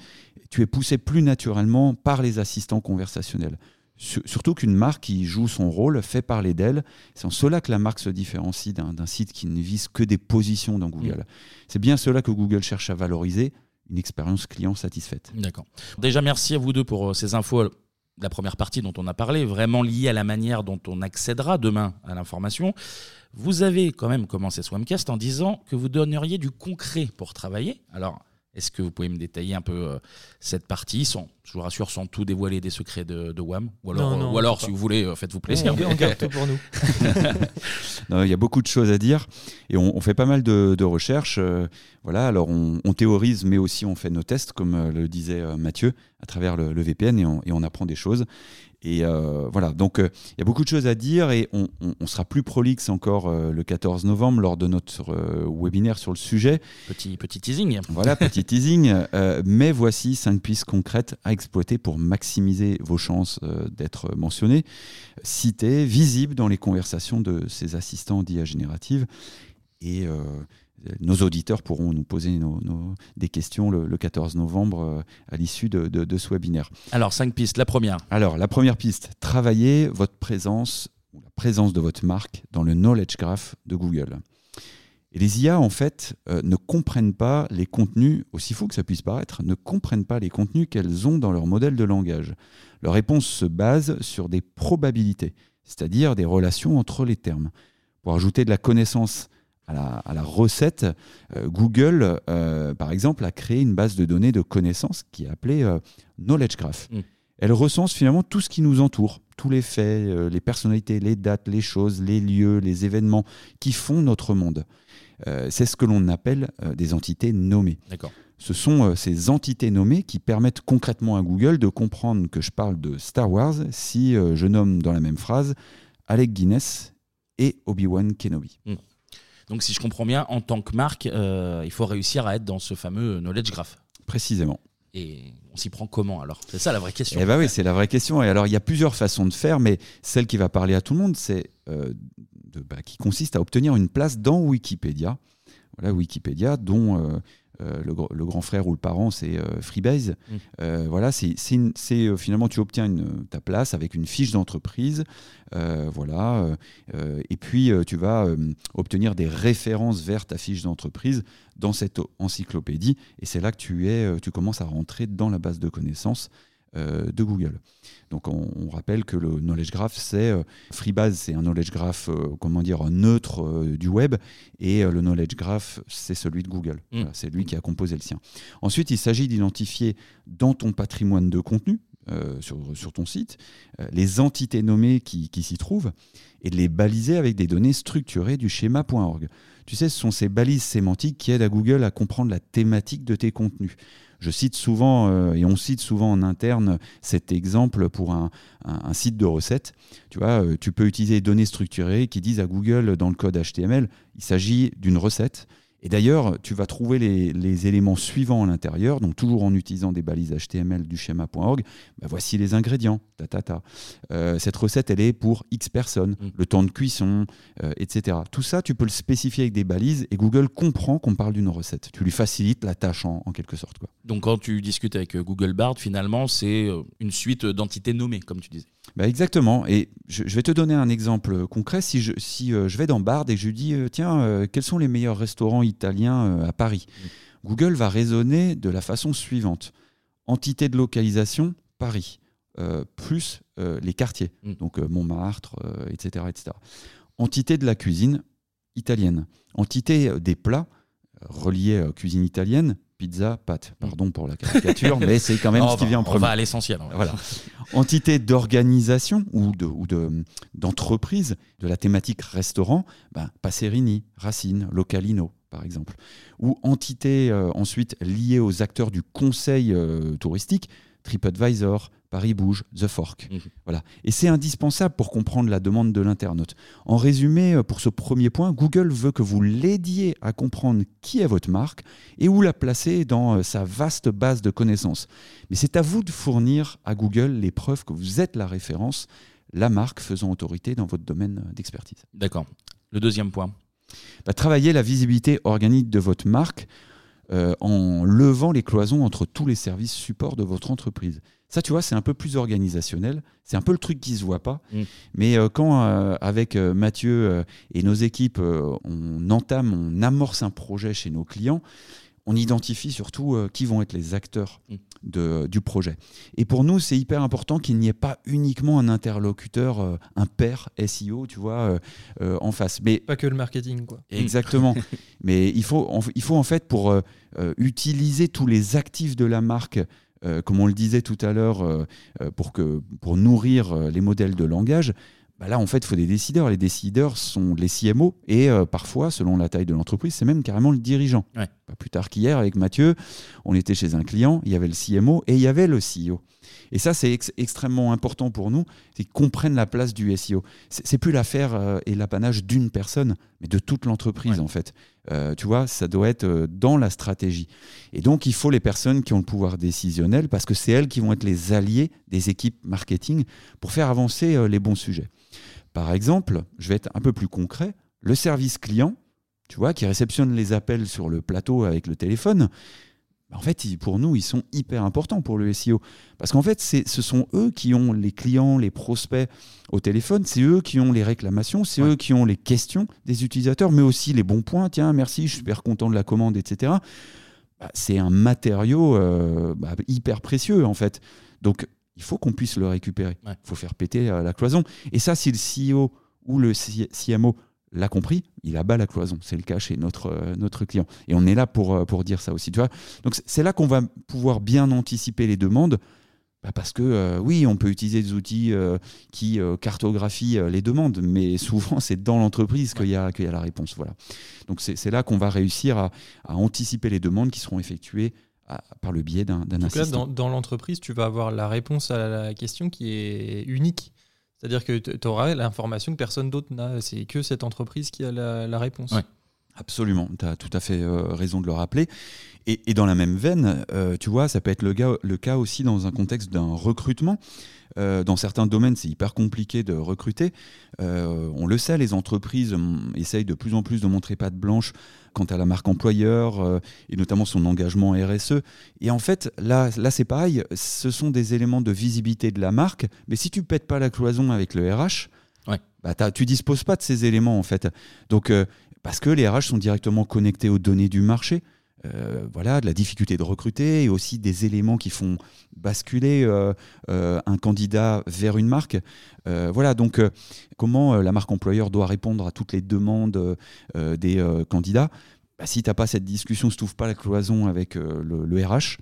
S4: tu es poussé plus naturellement par les assistants conversationnels. Surtout qu'une marque qui joue son rôle fait parler d'elle. C'est en cela que la marque se différencie d'un site qui ne vise que des positions dans Google. Mm. C'est bien cela que Google cherche à valoriser, une expérience client satisfaite.
S2: D'accord. Déjà, merci à vous deux pour euh, ces infos la première partie dont on a parlé, vraiment liée à la manière dont on accédera demain à l'information. Vous avez quand même commencé ce webcast en disant que vous donneriez du concret pour travailler. Alors, est-ce que vous pouvez me détailler un peu euh, cette partie sans, Je vous rassure, sans tout dévoiler des secrets de, WAM. Ou alors, ou alors si vous voulez, euh, faites-vous plaisir.
S3: On, garde tout pour nous.
S4: Il y a beaucoup de choses à dire et on, fait pas mal de, recherches. Euh, voilà, alors on, théorise, mais aussi on fait nos tests, comme le disait Mathieu, à travers le, VPN et et on apprend des choses. Et euh, voilà, donc euh, il y a beaucoup de choses à dire et on, sera plus prolixe encore euh, le 14 novembre lors de notre webinaire sur le sujet.
S2: Petit, petit teasing.
S4: Voilà, petit teasing. mais voici cinq pistes concrètes à exploiter pour maximiser vos chances d'être mentionné, cités, visibles dans les conversations de ces assistants d'IA générative. Et nos auditeurs pourront nous poser des questions le, 14 novembre euh, à l'issue de, ce webinaire.
S2: Alors, cinq pistes. La première.
S4: Alors, la première piste, travaillez votre présence ou la présence de votre marque dans le knowledge graph de Google. Et les IA, en fait, euh, ne comprennent pas les contenus, aussi faux que ça puisse paraître, ne comprennent pas les contenus qu'elles ont dans leur modèle de langage. Leur réponse se base sur des probabilités, c'est-à-dire des relations entre les termes. Pour ajouter de la connaissance à la, recette, euh, Google, euh, par exemple, a créé une base de données de connaissances qui est appelée euh, Knowledge Graph. Mm. Elle recense finalement tout ce qui nous entoure, tous les faits, les personnalités, les dates, les choses, les lieux, les événements qui font notre monde. C'est ce que l'on appelle des entités nommées. Ce sont ces entités nommées qui permettent concrètement à Google de comprendre que je parle de Star Wars si je nomme dans la même phrase Alec Guinness et Obi-Wan Kenobi. Mm.
S2: Donc si je comprends bien, en tant que marque, euh, il faut réussir à être dans ce fameux knowledge graph.
S4: Précisément.
S2: Et on s'y prend comment alors? C'est ça la vraie question.
S4: Eh bien oui, c'est la vraie question. Et alors il y a plusieurs façons de faire, mais celle qui va parler à tout le monde, c'est euh, bah, qui consiste à obtenir une place dans Wikipédia. Voilà Wikipédia, dont euh, le, gr- le grand frère ou le parent, c'est euh, Freebase.
S2: Mm.
S4: Euh, voilà, c'est finalement tu obtiens une- ta place avec une fiche d'entreprise, voilà, et puis tu vas obtenir des références vers ta fiche d'entreprise dans cette encyclopédie, et c'est là que tu es, tu commences à rentrer dans la base de connaissances de Google. Donc on, on rappelle que le knowledge graph, c'est euh, Freebase, c'est un knowledge graph, euh, comment dire, neutre euh, du web, et euh, le knowledge graph, c'est celui de Google.
S2: Mm.
S4: Voilà, c'est lui qui a composé le sien. Ensuite, il s'agit d'identifier dans ton patrimoine de contenu, euh, sur, sur ton site, euh, les entités nommées qui, qui s'y trouvent, et de les baliser avec des données structurées du schéma.org. Tu sais, ce sont ces balises sémantiques qui aident à Google à comprendre la thématique de tes contenus. Je cite souvent, euh, et on cite souvent en interne, cet exemple pour un, site de recettes. Tu vois, euh, tu peux utiliser des données structurées qui disent à Google dans le code HTML, il s'agit d'une recette. Et d'ailleurs, tu vas trouver les, éléments suivants à l'intérieur, donc toujours en utilisant des balises HTML du schéma.org. Bah, voici les ingrédients, ta, ta, ta. Euh, cette recette, elle est pour X personnes,
S2: Mm.
S4: le temps de cuisson, euh, etc. Tout ça, tu peux le spécifier avec des balises et Google comprend qu'on parle d'une recette. Tu lui facilites la tâche en, en quelque sorte. Quoi.
S2: Donc quand tu discutes avec euh, Google Bard, finalement, c'est une suite d'entités nommées, comme tu disais.
S4: Bah, exactement. Et je, je vais te donner un exemple concret. Si je, si, je vais dans Bard et je lui dis, tiens, quels sont les meilleurs restaurants italiens à Paris? Google va raisonner de la façon suivante. Entité de localisation, Paris, euh, plus euh, les quartiers,
S2: Mm.
S4: donc euh, Montmartre, etc., etc. Entité de la cuisine, italienne. Entité des plats, reliés à cuisine italienne, pizza, pâtes. Pardon pour la caricature, mais c'est quand même ce qui
S2: bah,
S4: vient en
S2: on
S4: premier.
S2: va à l'essentiel.
S4: Voilà. Entité d'organisation ou de ou d'entreprise de, la thématique restaurant, ben, Passerini, Racine, Localino, par exemple. Ou entité ensuite liée aux acteurs du conseil touristique, TripAdvisor, Paris Bouge, The Fork.
S2: Mhm.
S4: Voilà. Et c'est indispensable pour comprendre la demande de l'internaute. En résumé, euh, pour ce premier point, Google veut que vous l'aidiez à comprendre qui est votre marque et où la placer dans euh, sa vaste base de connaissances. Mais c'est à vous de fournir à Google les preuves que vous êtes la référence, la marque faisant autorité dans votre domaine euh, d'expertise.
S2: D'accord. Le deuxième point.
S4: Bah, travaillez la visibilité organique de votre marque euh, en levant les cloisons entre tous les services supports de votre entreprise. Ça, tu vois, c'est un peu plus organisationnel. C'est un peu le truc qui se voit pas.
S2: Mm.
S4: Mais euh, quand, euh, avec euh, Mathieu et nos équipes, on entame, on amorce un projet chez nos clients, on identifie surtout qui vont être les acteurs
S2: Mm.
S4: De- du projet. Et pour nous, c'est hyper important qu'il n'y ait pas uniquement un interlocuteur, euh, un pair SEO, tu vois, euh, euh, en face. Mais
S3: Pas que le marketing, quoi.
S4: Exactement. Mais il faut, en, il faut en fait pour utiliser tous les actifs de la marque, euh, comme on le disait tout à l'heure, euh, euh, pour, que, pour nourrir les modèles de langage. Bah là, en fait, il faut des décideurs. Les décideurs sont les CMO et euh, parfois, selon la taille de l'entreprise, c'est même carrément le dirigeant.
S2: Ouais.
S4: Pas plus tard qu'hier, avec Mathieu, on était chez un client, il y avait le CMO et il y avait le CEO. Et ça, c'est ex- extrêmement important pour nous, c'est qu'ils comprennent la place du SEO. C'est plus l'affaire euh, et l'apanage d'une personne, mais de toute l'entreprise,
S2: Ouais.
S4: en fait. Euh, tu vois, ça doit être euh, dans la stratégie. Et donc, il faut les personnes qui ont le pouvoir décisionnel, parce que c'est elles qui vont être les alliés des équipes marketing pour faire avancer les bons sujets. Par exemple, je vais être un peu plus concret, le service client, tu vois, qui réceptionne les appels sur le plateau avec le téléphone, en fait, ils- pour nous, ils sont hyper importants pour le SEO. Parce qu'en fait, ce sont eux qui ont les clients, les prospects au téléphone, c'est eux qui ont les réclamations, c'est
S2: Ouais.
S4: eux qui ont les questions des utilisateurs, mais aussi les bons points. Tiens, merci, je suis super content de la commande, etc. Bah, c'est un matériau euh, bah, hyper précieux, en fait. Donc, il faut qu'on puisse le récupérer. Il
S2: Ouais.
S4: faut faire péter euh, la cloison. Et ça, si le CEO ou le CMO l'a compris, il abat la cloison. C'est le cas chez notre, euh, notre client. Et on est là pour, euh, pour dire ça aussi. Tu vois Donc c'est- là qu'on va pouvoir bien anticiper les demandes. bah, parce que euh, oui, on peut utiliser des outils euh, qui cartographient les demandes, mais souvent c'est dans l'entreprise qu'il y, a- qu'il y a la réponse. Voilà. Donc c'est c'est là qu'on va réussir à, à anticiper les demandes qui seront effectuées à- par le biais d'un assistant.
S3: dans, dans l'entreprise, tu vas avoir la réponse à la question qui est unique. C'est-à-dire que tu auras l'information que personne d'autre n'a. C'est que cette entreprise qui a la, réponse.
S4: Absolument, tu as tout à fait euh, raison de le rappeler. Et, et dans la même veine, euh, tu vois, ça peut être le, gars- le cas aussi dans un contexte d'un recrutement. Euh, dans certains domaines, c'est hyper compliqué de recruter. On le sait, les entreprises hum, essayent de plus en plus de montrer patte blanche quant à la marque employeur et notamment son engagement RSE. Et en fait, là, là c'est pareil, ce sont des éléments de visibilité de la marque, mais si tu pètes pas la cloison avec le RH,
S2: Ouais.
S4: bah, tu disposes pas de ces éléments en fait. Donc, euh, parce que les RH sont directement connectés aux données du marché. Euh, voilà, de la difficulté de recruter et aussi des éléments qui font basculer euh, euh, un candidat vers une marque. Voilà, donc comment la marque employeur doit répondre à toutes les demandes des candidats? Bah, Si tu n'as pas cette discussion, si tu pas la cloison avec le, le RH,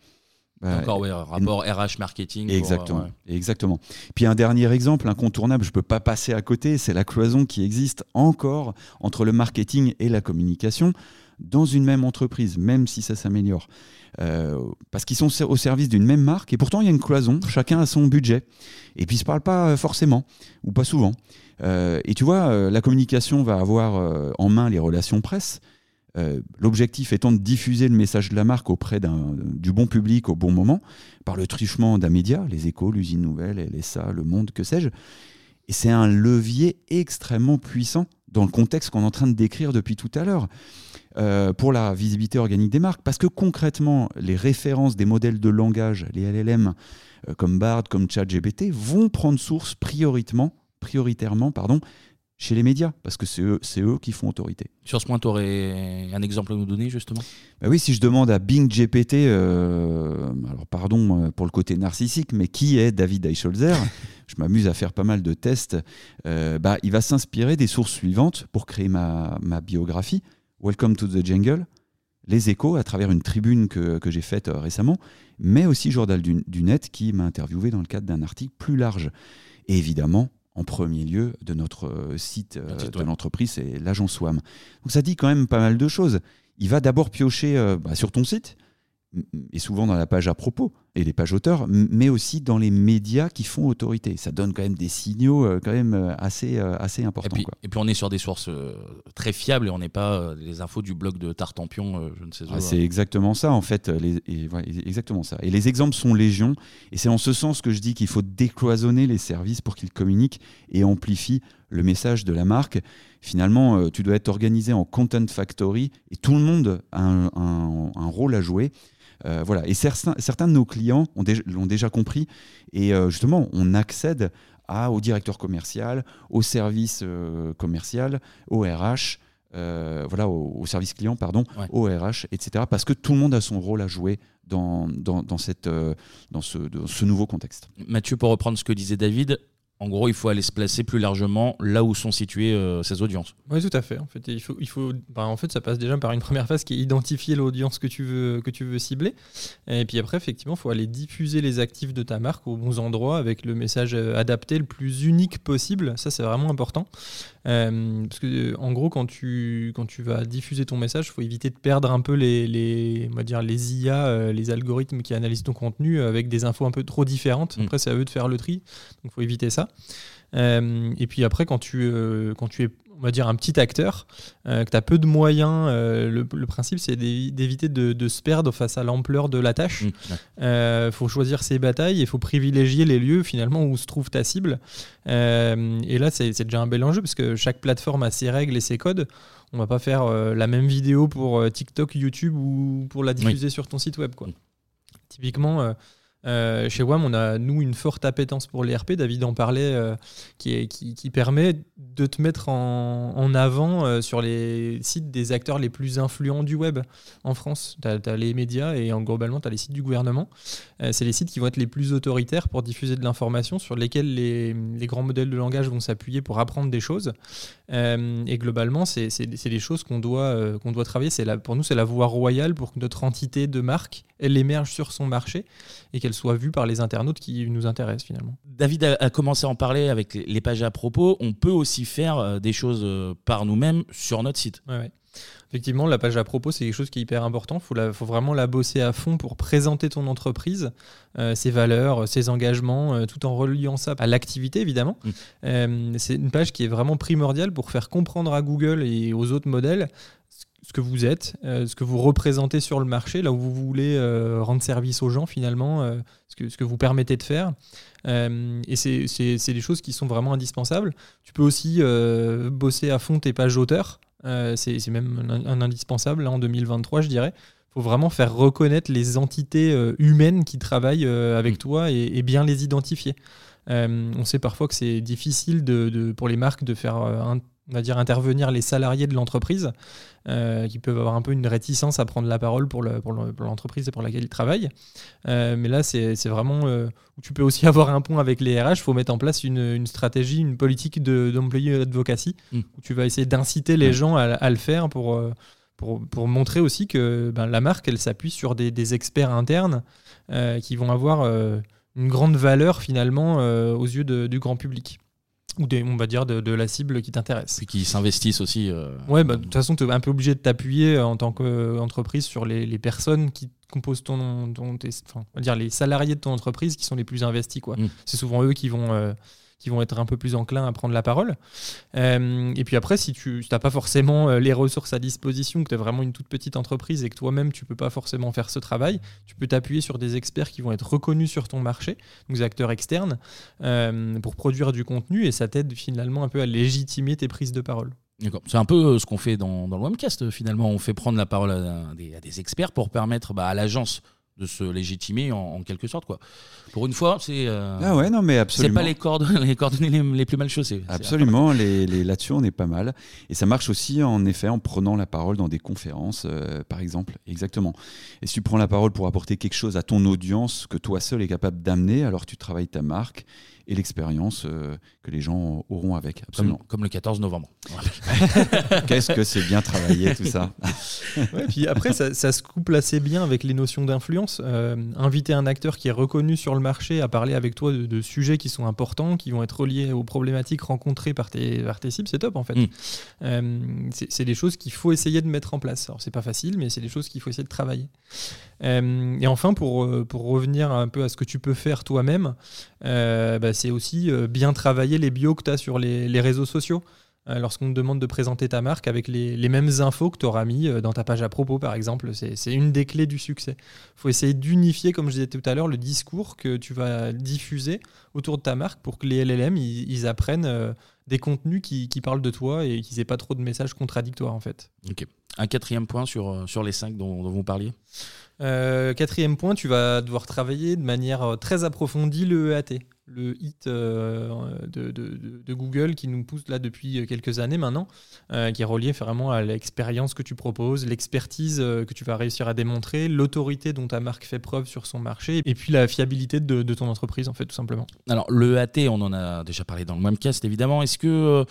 S2: Encore, ouais, rapport RH marketing.
S4: Exactement.
S2: euh, ouais.
S4: Exactement. Puis un dernier exemple incontournable, je ne peux pas passer à côté, c'est la cloison qui existe encore entre le marketing et la communication dans une même entreprise, même si ça s'améliore. Euh, parce qu'ils sont au service d'une même marque et pourtant il y a une cloison, chacun a son budget. Et puis ils ne se parlent pas euh, forcément, ou pas souvent. Euh, et tu vois, la communication va avoir en main les relations presse. Euh, L'objectif étant de diffuser le message de la marque auprès du bon public au bon moment, par le truchement d'un média, les échos, l'usine nouvelle, LSA, le monde, que sais-je. Et c'est un levier extrêmement puissant dans le contexte qu'on est en train de décrire depuis tout à l'heure euh, pour la visibilité organique des marques. Parce que concrètement, les références des modèles de langage, les LLM, euh, comme Bard, comme ChatGPT, vont prendre source prioritairement, prioritairement pardon, chez les médias, parce que c'est eux, c'est eux qui font autorité.
S2: Sur ce point, tu aurais un exemple à nous donner, justement?
S4: Bah oui, si je demande à Bing GPT, euh, alors pardon euh, pour le côté narcissique, mais qui est David Eichholzer? Je m'amuse à faire pas mal de tests. Euh, bah, il va s'inspirer des sources suivantes pour créer ma, ma biographie. Welcome to the Jungle, Les Échos, à travers une tribune que, que j'ai faite récemment, mais aussi Journal du, du Net qui m'a interviewé dans le cadre d'un article plus large. Et évidemment, en premier lieu, de notre euh, site euh, de l'entreprise, c'est l'agence WAM. Donc ça dit quand même pas mal de choses. Il va d'abord piocher euh, bah, sur ton site, et souvent dans la page à propos et les pages auteurs, mais aussi dans les médias qui font autorité. Ça donne quand même des signaux euh, quand même euh, assez, euh, assez
S2: et
S4: importants.
S2: puis,
S4: quoi.
S2: et puis on est sur des sources euh, très fiables et on n'est pas les infos du blog de Tartampion, je ne sais
S4: Ah, c'est exactement ça en fait, les, et, ouais, exactement ça. Et les exemples sont légion, et c'est en ce sens que je dis qu'il faut décloisonner les services pour qu'ils communiquent et amplifient le message de la marque. Finalement, tu dois être organisé en content factory et tout le monde a un, un- un rôle à jouer. Euh, voilà. Et certains, certains de nos clients déjà- l'ont déjà compris. Et euh, justement, on accède à, au directeur commercial, au service euh, commercial, au RH, voilà, au, au service client, pardon,
S2: Ouais.
S4: au RH, etc. Parce que tout le monde a son rôle à jouer dans, dans, dans cette, dans, ce, dans ce nouveau contexte.
S2: Mathieu, pour reprendre ce que disait David, en gros, il faut aller se placer plus largement là où sont situées euh, ces audiences.
S3: Oui, tout à fait. En fait, il faut, bah, en fait, ça passe déjà par une première phase qui est identifier l'audience que tu veux, que tu veux cibler. Et puis après, effectivement, il faut aller diffuser les actifs de ta marque aux bons endroits avec le message euh, adapté le plus unique possible. Ça, c'est vraiment important. Euh, parce que, euh, en gros, quand tu, quand tu vas diffuser ton message, il faut éviter de perdre un peu les, les, on va dire, les IA, euh, les algorithmes qui analysent ton contenu avec des infos un peu trop différentes.
S2: Mm.
S3: Après, c'est à eux de faire le tri. Donc, il faut éviter ça. Euh, et puis après, quand tu, euh, quand tu es, on va dire, un petit acteur, euh, que tu as peu de moyens, euh, le, le principe, c'est d'évi- d'éviter de, de se perdre face à l'ampleur de la tâche.
S2: Mmh.
S3: Il Euh, faut choisir ses batailles, il faut privilégier les lieux finalement où se trouve ta cible. Et là, c'est déjà un bel enjeu parce que chaque plateforme a ses règles et ses codes. On va pas faire la même vidéo pour TikTok, YouTube ou pour la diffuser sur ton site web. Quoi.
S2: Mm.
S3: Typiquement, euh, chez WAM, on a, nous, une forte appétence pour les RP. David en parlait, euh, qui, permet de te mettre en, avant euh, sur les sites des acteurs les plus influents du web en France. Tu as, les médias et en, globalement, tu as les sites du gouvernement. C'est les sites qui vont être les plus autoritaires pour diffuser de l'information, sur lesquels les, grands modèles de langage vont s'appuyer pour apprendre des choses. Et globalement, c'est des choses qu'on doit, qu'on doit travailler. La- Pour nous, c'est la voie royale pour que notre entité de marque, elle émerge sur son marché et qu'elle soit vue par les internautes qui nous intéressent finalement.
S2: David a, a commencé à en parler avec les pages à propos. On peut aussi faire euh, des choses euh, par nous-mêmes sur notre site.
S3: Ouais, ouais. Effectivement, la page à propos, c'est quelque chose qui est hyper important. Il faut, vraiment la bosser à fond pour présenter ton entreprise, euh, ses valeurs, ses engagements, euh, tout en reliant ça à l'activité, évidemment.
S2: Mm.
S3: Euh, c'est une page qui est vraiment primordiale pour faire comprendre à Google et aux autres modèles ce que vous êtes, ce que vous représentez sur le marché, là où vous voulez rendre service aux gens finalement, ce, que, ce que vous permettez de faire. et c'est des choses qui sont vraiment indispensables. Tu peux aussi bosser à fond tes pages d'auteur. c'est même un, indispensable là, en 2023, je dirais faut vraiment faire reconnaître les entités euh, humaines qui travaillent euh, avec mm. toi et, bien les identifier. Euh, on sait parfois que c'est difficile de, pour les marques de faire on va dire intervenir les salariés de l'entreprise qui peuvent avoir un peu une réticence à prendre la parole pour l'entreprise et pour laquelle ils travaillent. mais là, c'est vraiment où tu peux aussi avoir un point avec les RH. Il faut mettre en place une, stratégie, une politique d'employé advocacy mm. où tu vas essayer d'inciter les gens à, à, le faire pour pour, montrer aussi que ben, la marque, elle s'appuie sur des, experts internes euh, qui vont avoir euh, une grande valeur finalement euh, aux yeux du grand public. Ou des, on va dire de, la cible qui t'intéresse.
S2: Et qui s'investissent aussi.
S3: Ouais, bah, de toute façon, tu es un peu obligé de t'appuyer en tant qu'entreprise sur les, personnes qui composent ton, ton on va dire les salariés de ton entreprise qui sont les plus investis. quoi. Mm. C'est souvent eux qui vont qui vont être un peu plus enclins à prendre la parole. Euh, et puis après, si tu n'as pas forcément euh, les ressources à disposition, que tu es vraiment une toute petite entreprise et que toi-même, tu peux pas forcément faire ce travail, tu peux t'appuyer sur des experts qui vont être reconnus sur ton marché, donc des acteurs externes, euh, pour produire du contenu et ça t'aide finalement un peu à légitimer tes prises de parole.
S2: C'est un peu ce qu'on fait dans, dans, le webcast finalement. On fait prendre la parole à des, experts pour permettre bah, à l'agence de se légitimer en, quelque sorte quoi. Pour une fois, c'est
S4: euh, ah ouais non mais absolument.
S2: C'est pas les coordonnées les, coordonnées les, plus mal chaussées.
S4: Absolument, les, les là-dessus on est pas mal et ça marche aussi en effet en prenant la parole dans des conférences euh, par exemple. Exactement. Et si tu prends la parole pour apporter quelque chose à ton audience que toi seul est capable d'amener, alors tu travailles ta marque et l'expérience euh, que les gens auront avec.
S2: Absolument. Comme, le 14 novembre.
S4: Qu'est-ce que c'est bien travaillé tout ça.
S3: puis après, ça, se couple assez bien avec les notions d'influence. Euh, inviter un acteur qui est reconnu sur le marché à parler avec toi de, sujets qui sont importants, qui vont être reliés aux problématiques rencontrées par tes, par tes cibles, c'est top en fait. Mm. Euh, c'est des choses qu'il faut essayer de mettre en place. Alors c'est pas facile, mais c'est des choses qu'il faut essayer de travailler. et enfin, pour, pour revenir un peu à ce que tu peux faire toi-même, bah, c'est aussi euh, bien travailler les bios que tu as sur les, réseaux sociaux. Euh, lorsqu'on te demande de présenter ta marque avec les, mêmes infos que tu auras mis euh, dans ta page à propos, par exemple, c'est une des clés du succès. Il faut essayer d'unifier, comme je disais tout à l'heure, le discours que tu vas diffuser autour de ta marque pour que les LLM ils, apprennent des contenus qui, parlent de toi et qu'ils n'aient pas trop de messages contradictoires en fait.
S2: Ok. Un quatrième point sur, sur les cinq dont, dont vous parliez?
S3: Quatrième point, tu vas devoir travailler de manière très approfondie le EAT le hit euh, de, Google qui nous pousse là depuis quelques années maintenant, euh, qui est relié vraiment à l'expérience que tu proposes, l'expertise euh, que tu vas réussir à démontrer, l'autorité dont ta marque fait preuve sur son marché, et puis la fiabilité de, ton entreprise, en fait, tout simplement.
S2: Alors, le EAT, on en a déjà parlé dans le Webcast, évidemment. Est-ce que,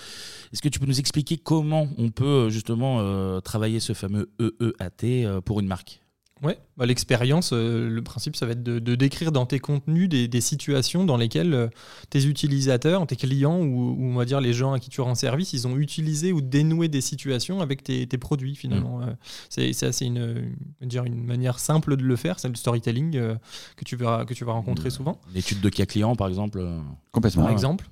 S2: est-ce que tu peux nous expliquer comment on peut justement travailler ce fameux EEAT pour une marque?
S3: Ouais, bah, l'expérience, euh, le principe, ça va être de, décrire dans tes contenus des, situations dans lesquelles euh, tes utilisateurs, tes clients ou, on va dire les gens à qui tu rends service, ils ont utilisé ou dénoué des situations avec tes, produits finalement. Mmh. Euh, c'est assez une, dire une manière simple de le faire, c'est le storytelling que, tu verras, que tu vas rencontrer mmh. souvent.
S2: L'étude de cas client par exemple
S3: Complètement. Par exemple.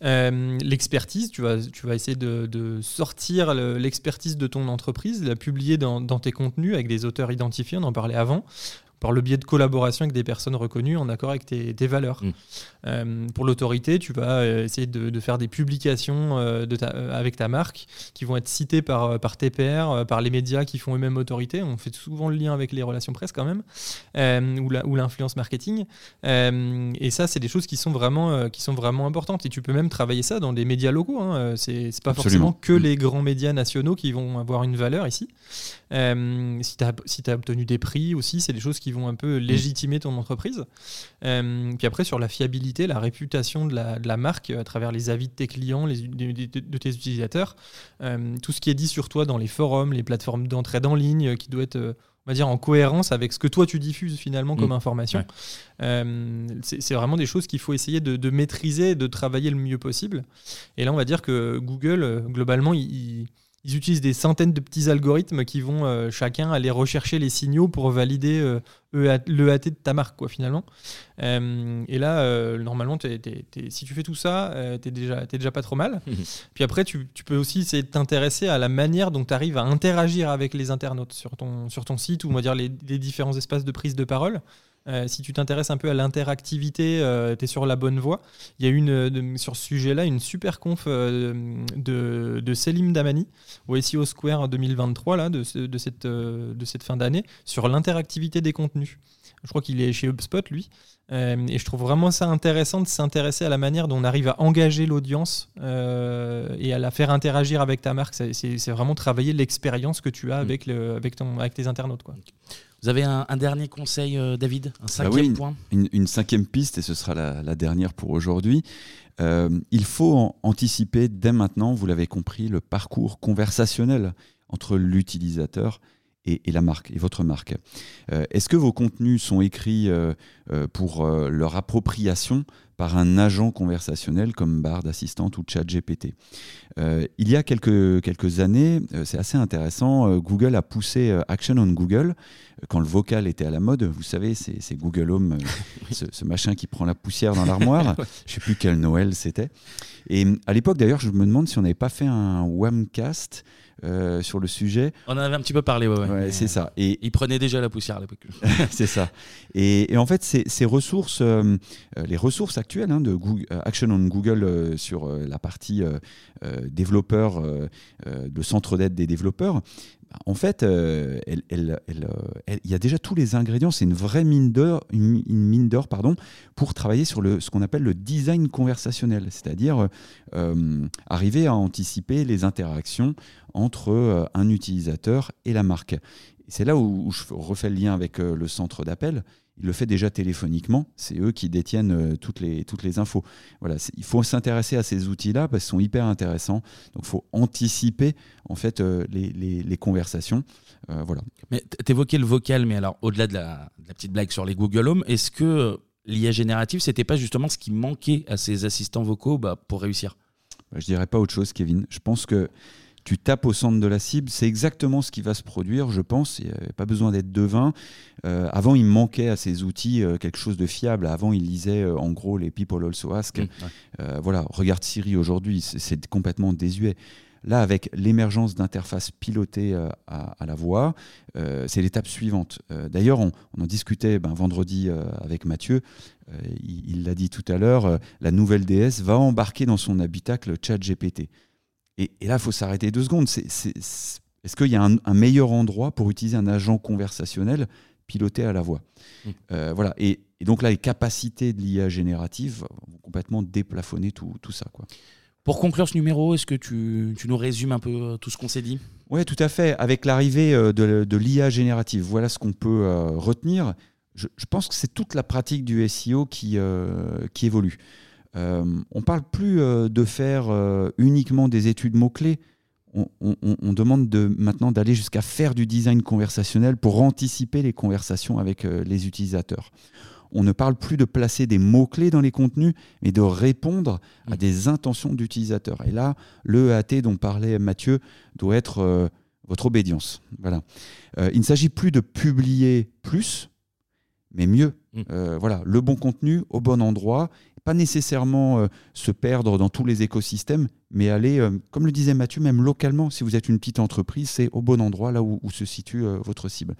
S3: L'expertise, tu vas, tu vas essayer de, sortir l'expertise de ton entreprise, la publier dans, dans, tes contenus avec des auteurs identifiés, on en parlait avant avant par le biais de collaboration avec des personnes reconnues en accord avec tes, valeurs. Mm. Euh, pour l'autorité, tu vas euh, essayer de, faire des publications euh, de avec ta marque qui vont être citées par, par tes pairs, par les médias qui font eux-mêmes autorité. On fait souvent le lien avec les relations presse quand même, ou l'influence marketing. et ça, c'est des choses qui sont, vraiment, qui sont vraiment importantes. Et tu peux même travailler ça dans des médias locaux. Hein. C'est pas forcément que mm. les grands médias nationaux qui vont avoir une valeur ici. si tu as, si as obtenu des prix aussi, c'est des choses qui vont un peu légitimer ton entreprise. Euh, puis après, sur la fiabilité, la réputation de la, marque à travers les avis de tes clients, les, de, tes utilisateurs, euh, tout ce qui est dit sur toi dans les forums, les plateformes d'entraide en ligne, euh, qui doit être on va dire en cohérence avec ce que toi tu diffuses finalement comme mm. information. c'est vraiment des choses qu'il faut essayer de, maîtriser, de travailler le mieux possible. Et là, on va dire que Google, globalement, il ils utilisent des centaines de petits algorithmes qui vont euh, chacun aller rechercher les signaux pour valider euh, l'EAT de ta marque, quoi, finalement. Euh, et là, normalement, si tu fais tout ça, tu n'es déjà, déjà pas trop mal. Puis après, tu, peux aussi essayer de t'intéresser à la manière dont tu arrives à interagir avec les internautes sur ton, sur ton site ou on va dire les, les différents espaces de prise de parole. Euh, si tu t'intéresses un peu à l'interactivité, euh, tu es sur la bonne voie. Il y a une, euh, sur ce sujet-là une super conf de, de Selim Damani au SEO Square 2023 là, de, de, cette, de cette fin d'année sur l'interactivité des contenus. Je crois qu'il est chez HubSpot, lui. et je trouve vraiment ça intéressant de s'intéresser à la manière dont on arrive à engager l'audience et à la faire interagir avec ta marque. C'est vraiment travailler l'expérience que tu as mm. avec, le, avec, ton, avec tes internautes. Quoi.
S2: Vous avez un, dernier conseil, euh, David? Un bah cinquième point?
S4: une, cinquième piste, et ce sera la, dernière pour aujourd'hui. Euh, il faut anticiper dès maintenant, vous l'avez compris, le parcours conversationnel entre l'utilisateur et, la marque, et votre marque. Euh, est-ce que vos contenus sont écrits pour leur appropriation par un agent conversationnel comme Bard, Assistante ou ChatGPT. Euh, il y a quelques, quelques années, euh, c'est assez intéressant, euh, Google a poussé Action on Google quand le vocal était à la mode. Vous savez, c'est Google Home, ce, machin qui prend la poussière dans l'armoire. Je ne sais plus quel Noël c'était. Et à l'époque, d'ailleurs, je me demande si on n'avait pas fait un Wamcast euh, sur le sujet.
S2: On en avait un petit peu parlé, ouais.
S4: ouais. c'est ça.
S2: Et il prenait déjà la poussière à l'époque.
S4: c'est ça. Et, en fait, ces, ressources, euh, euh, les ressources actuelles hein, de Google, Action on Google sur la partie développeur, le centre d'aide des développeurs, en fait, euh, il y a déjà tous les ingrédients. C'est une vraie mine d'or, une, mine d'or, pardon, pour travailler sur le, ce qu'on appelle le design conversationnel, c'est-à-dire euh, arriver à anticiper les interactions entre euh, un utilisateur et la marque. C'est là où, je refais le lien avec le centre d'appel il le fait déjà téléphoniquement. C'est eux qui détiennent euh, toutes, les, toutes les infos. Voilà, il faut s'intéresser à ces outils-là parce qu'ils sont hyper intéressants. Donc, il faut anticiper en fait euh, les, conversations. Euh, voilà.
S2: Mais tu évoquais le vocal, mais alors au-delà de la, petite blague sur les Google Home, est-ce que l'IA générative, c'était pas justement ce qui manquait à ces assistants vocaux bah, pour réussir?
S4: Bah, Je dirais pas autre chose, Kevin. Je pense que tu tapes au centre de la cible, c'est exactement ce qui va se produire, je pense. Il n'y a pas besoin d'être devin. Euh, avant, il manquait à ces outils euh, quelque chose de fiable. Avant, il lisait euh, en gros les People Also Ask. Mmh, voilà, regarde Siri aujourd'hui, c'est complètement désuet. Là, avec l'émergence d'interfaces pilotées à, la voix, c'est l'étape suivante. D'ailleurs, on, en discutait ben, vendredi avec Mathieu. il l'a dit tout à l'heure, la nouvelle DS va embarquer dans son habitacle ChatGPT. Et, là, il faut s'arrêter deux secondes. Est-ce qu'il y a un, meilleur endroit pour utiliser un agent conversationnel piloté à la voix mmh. euh, Voilà. Et, donc là, les capacités de l'IA générative vont complètement déplafonner tout, ça. Quoi.
S2: Pour conclure ce numéro, est-ce que tu, nous résumes un peu euh, tout ce qu'on s'est dit?
S4: Oui, tout à fait. Avec l'arrivée euh, de, l'IA générative, voilà ce qu'on peut retenir. Je, pense que c'est toute la pratique du SEO qui, qui évolue. Euh, on ne parle plus euh, de faire euh, uniquement des études mots-clés. On, demande de, maintenant d'aller jusqu'à faire du design conversationnel pour anticiper les conversations avec les utilisateurs. On ne parle plus de placer des mots-clés dans les contenus, mais de répondre à mmh. des intentions d'utilisateurs. Et là, le EAT dont parlait Mathieu doit être votre obédience. Voilà. il ne s'agit plus de publier plus, mais mieux. Mmh. voilà, le bon contenu au bon endroit pas nécessairement euh, se perdre dans tous les écosystèmes, mais aller, euh, comme le disait Mathieu, même localement, si vous êtes une petite entreprise, c'est au bon endroit, là où, se situe euh, votre cible.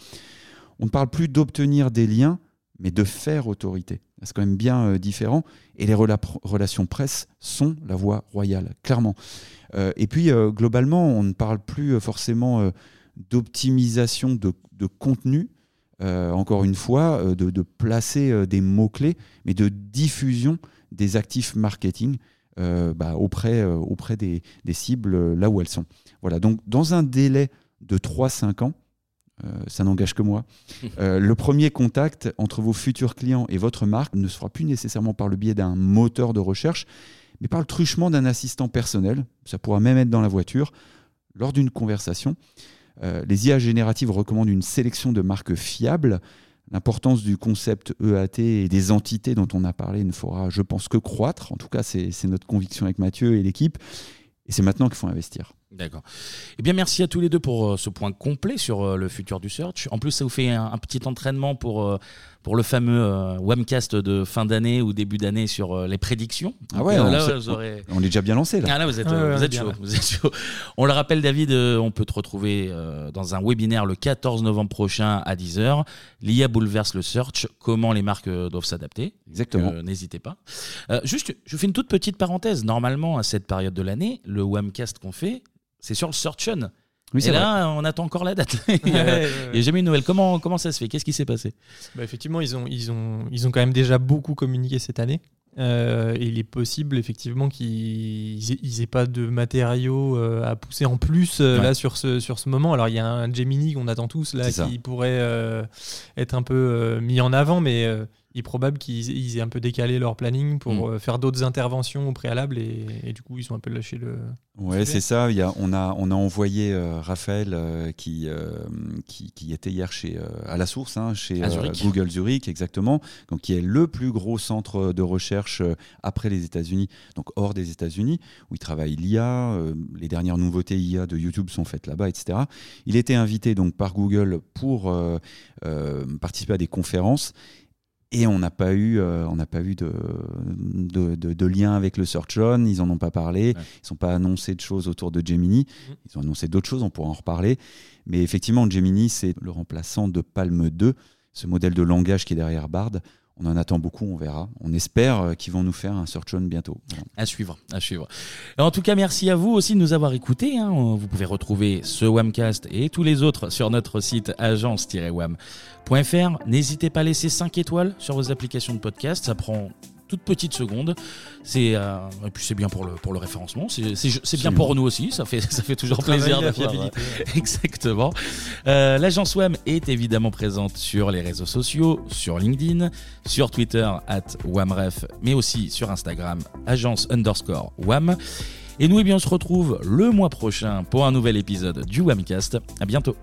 S4: On ne parle plus d'obtenir des liens, mais de faire autorité. C'est quand même bien différent. Et les relations presse sont la voie royale, clairement. et puis, globalement, on ne parle plus forcément d'optimisation de, de contenu, encore une fois, de, de placer des mots-clés, mais de diffusion des actifs marketing euh, bah, auprès, euh, auprès des, cibles euh, là où elles sont. Voilà, donc dans un délai de 3-5 ans, ça n'engage que moi. le premier contact entre vos futurs clients et votre marque ne se fera plus nécessairement par le biais d'un moteur de recherche, mais par le truchement d'un assistant personnel. Ça pourra même être dans la voiture, lors d'une conversation. Les IA génératives recommandent une sélection de marques fiables L'importance du concept EAT et des entités dont on a parlé ne fera, je pense, que croître. En tout cas, c'est notre conviction avec Mathieu et l'équipe. Et c'est maintenant qu'il faut investir.
S2: D'accord. Eh bien, merci à tous les deux pour euh, ce point complet sur euh, le futur du search. En plus, ça vous fait un, petit entraînement pour, euh, pour le fameux euh, webcast de fin d'année ou début d'année sur euh, les prédictions.
S4: Ah
S2: Donc,
S4: ouais,
S2: euh,
S4: on,
S2: là,
S4: sait-
S2: vous aurez-
S4: on est déjà bien lancé là.
S2: Ah là, vous êtes,
S3: Ouais,
S2: euh,
S3: ouais,
S2: vous
S3: on est
S2: êtes
S3: bien
S2: chaud,
S3: là.
S2: vous êtes chaud. On le rappelle, David, euh, on peut te retrouver euh, dans un webinaire le 14 novembre prochain à 10h. L'IA bouleverse le search. Comment les marques euh, doivent s'adapter
S4: Exactement.
S2: Euh, N'hésitez pas. Euh, juste, je fais une toute petite parenthèse. Normalement, à cette période de l'année, le webcast qu'on fait, c'est sur le Search On.
S4: Oui,
S2: Et
S4: c'est vrai.
S2: là, on attend encore la date. Il n'y a,
S3: Ouais, ouais,
S2: jamais une nouvelle. Comment, comment ça se fait? Qu'est-ce qui s'est passé?
S3: Bah, effectivement, ils ont, ils, ont, ils ont quand même déjà beaucoup communiqué cette année. Euh, et il est possible effectivement qu'ils aient, ils aient pas de matériaux euh, à pousser en plus euh,
S2: Ouais.
S3: là sur ce, sur ce moment. Alors il y a un Gemini qu'on attend tous là
S4: ça.
S3: qui pourrait euh, être un peu euh, mis en avant, mais euh, il est probable qu'ils ils aient un peu décalé leur planning pour
S2: Mm.
S3: euh, faire d'autres interventions au préalable et, et du coup ils ont un peu lâché le.
S4: Ouais, c'est ça. Il y a, on, a, on a envoyé euh, Raphaël euh, qui, euh, qui, qui était hier chez, à la source, hein, chez
S2: Zurich.
S4: Google Zurich, exactement. Donc, qui est le plus gros centre de recherche après les États-Unis, donc hors des États-Unis, où il travaille l'IA. les dernières nouveautés IA de YouTube sont faites là-bas, etc. Il était invité donc par Google pour participer à des conférences. Et on n'a pas eu, euh, on n'a pas eu de, de, de- de lien avec le Search On. Ils en ont pas parlé.
S2: Ouais.
S4: Ils n'ont pas annoncé de choses autour de Gemini. Ils ont annoncé d'autres choses. On pourra en reparler. Mais effectivement, Gemini, c'est le remplaçant de Palm 2, ce modèle de langage qui est derrière Bard. On en attend beaucoup. On verra. On espère euh, qu'ils vont nous faire un Search On bientôt.
S2: À suivre, à suivre. En tout cas, merci à vous aussi de nous avoir écoutés. hein. Vous pouvez retrouver ce Wamcast et tous les autres sur notre site agence-wam.fr. N'hésitez pas à laisser 5 étoiles sur vos applications de podcast. Ça prend toute petite seconde. C'est euh, et puis c'est bien pour le pour le référencement. C'est bien pour nous aussi. Ça fait ça fait toujours plaisir
S3: la
S2: d'avoir, euh, Exactement. Euh, L'agence WAM est évidemment présente sur les réseaux sociaux, sur LinkedIn, sur Twitter, at WAMREF, mais aussi sur Instagram, agence underscore WAM. Et nous, eh bien, on se retrouve le mois prochain pour un nouvel épisode du WAMcast. À bientôt.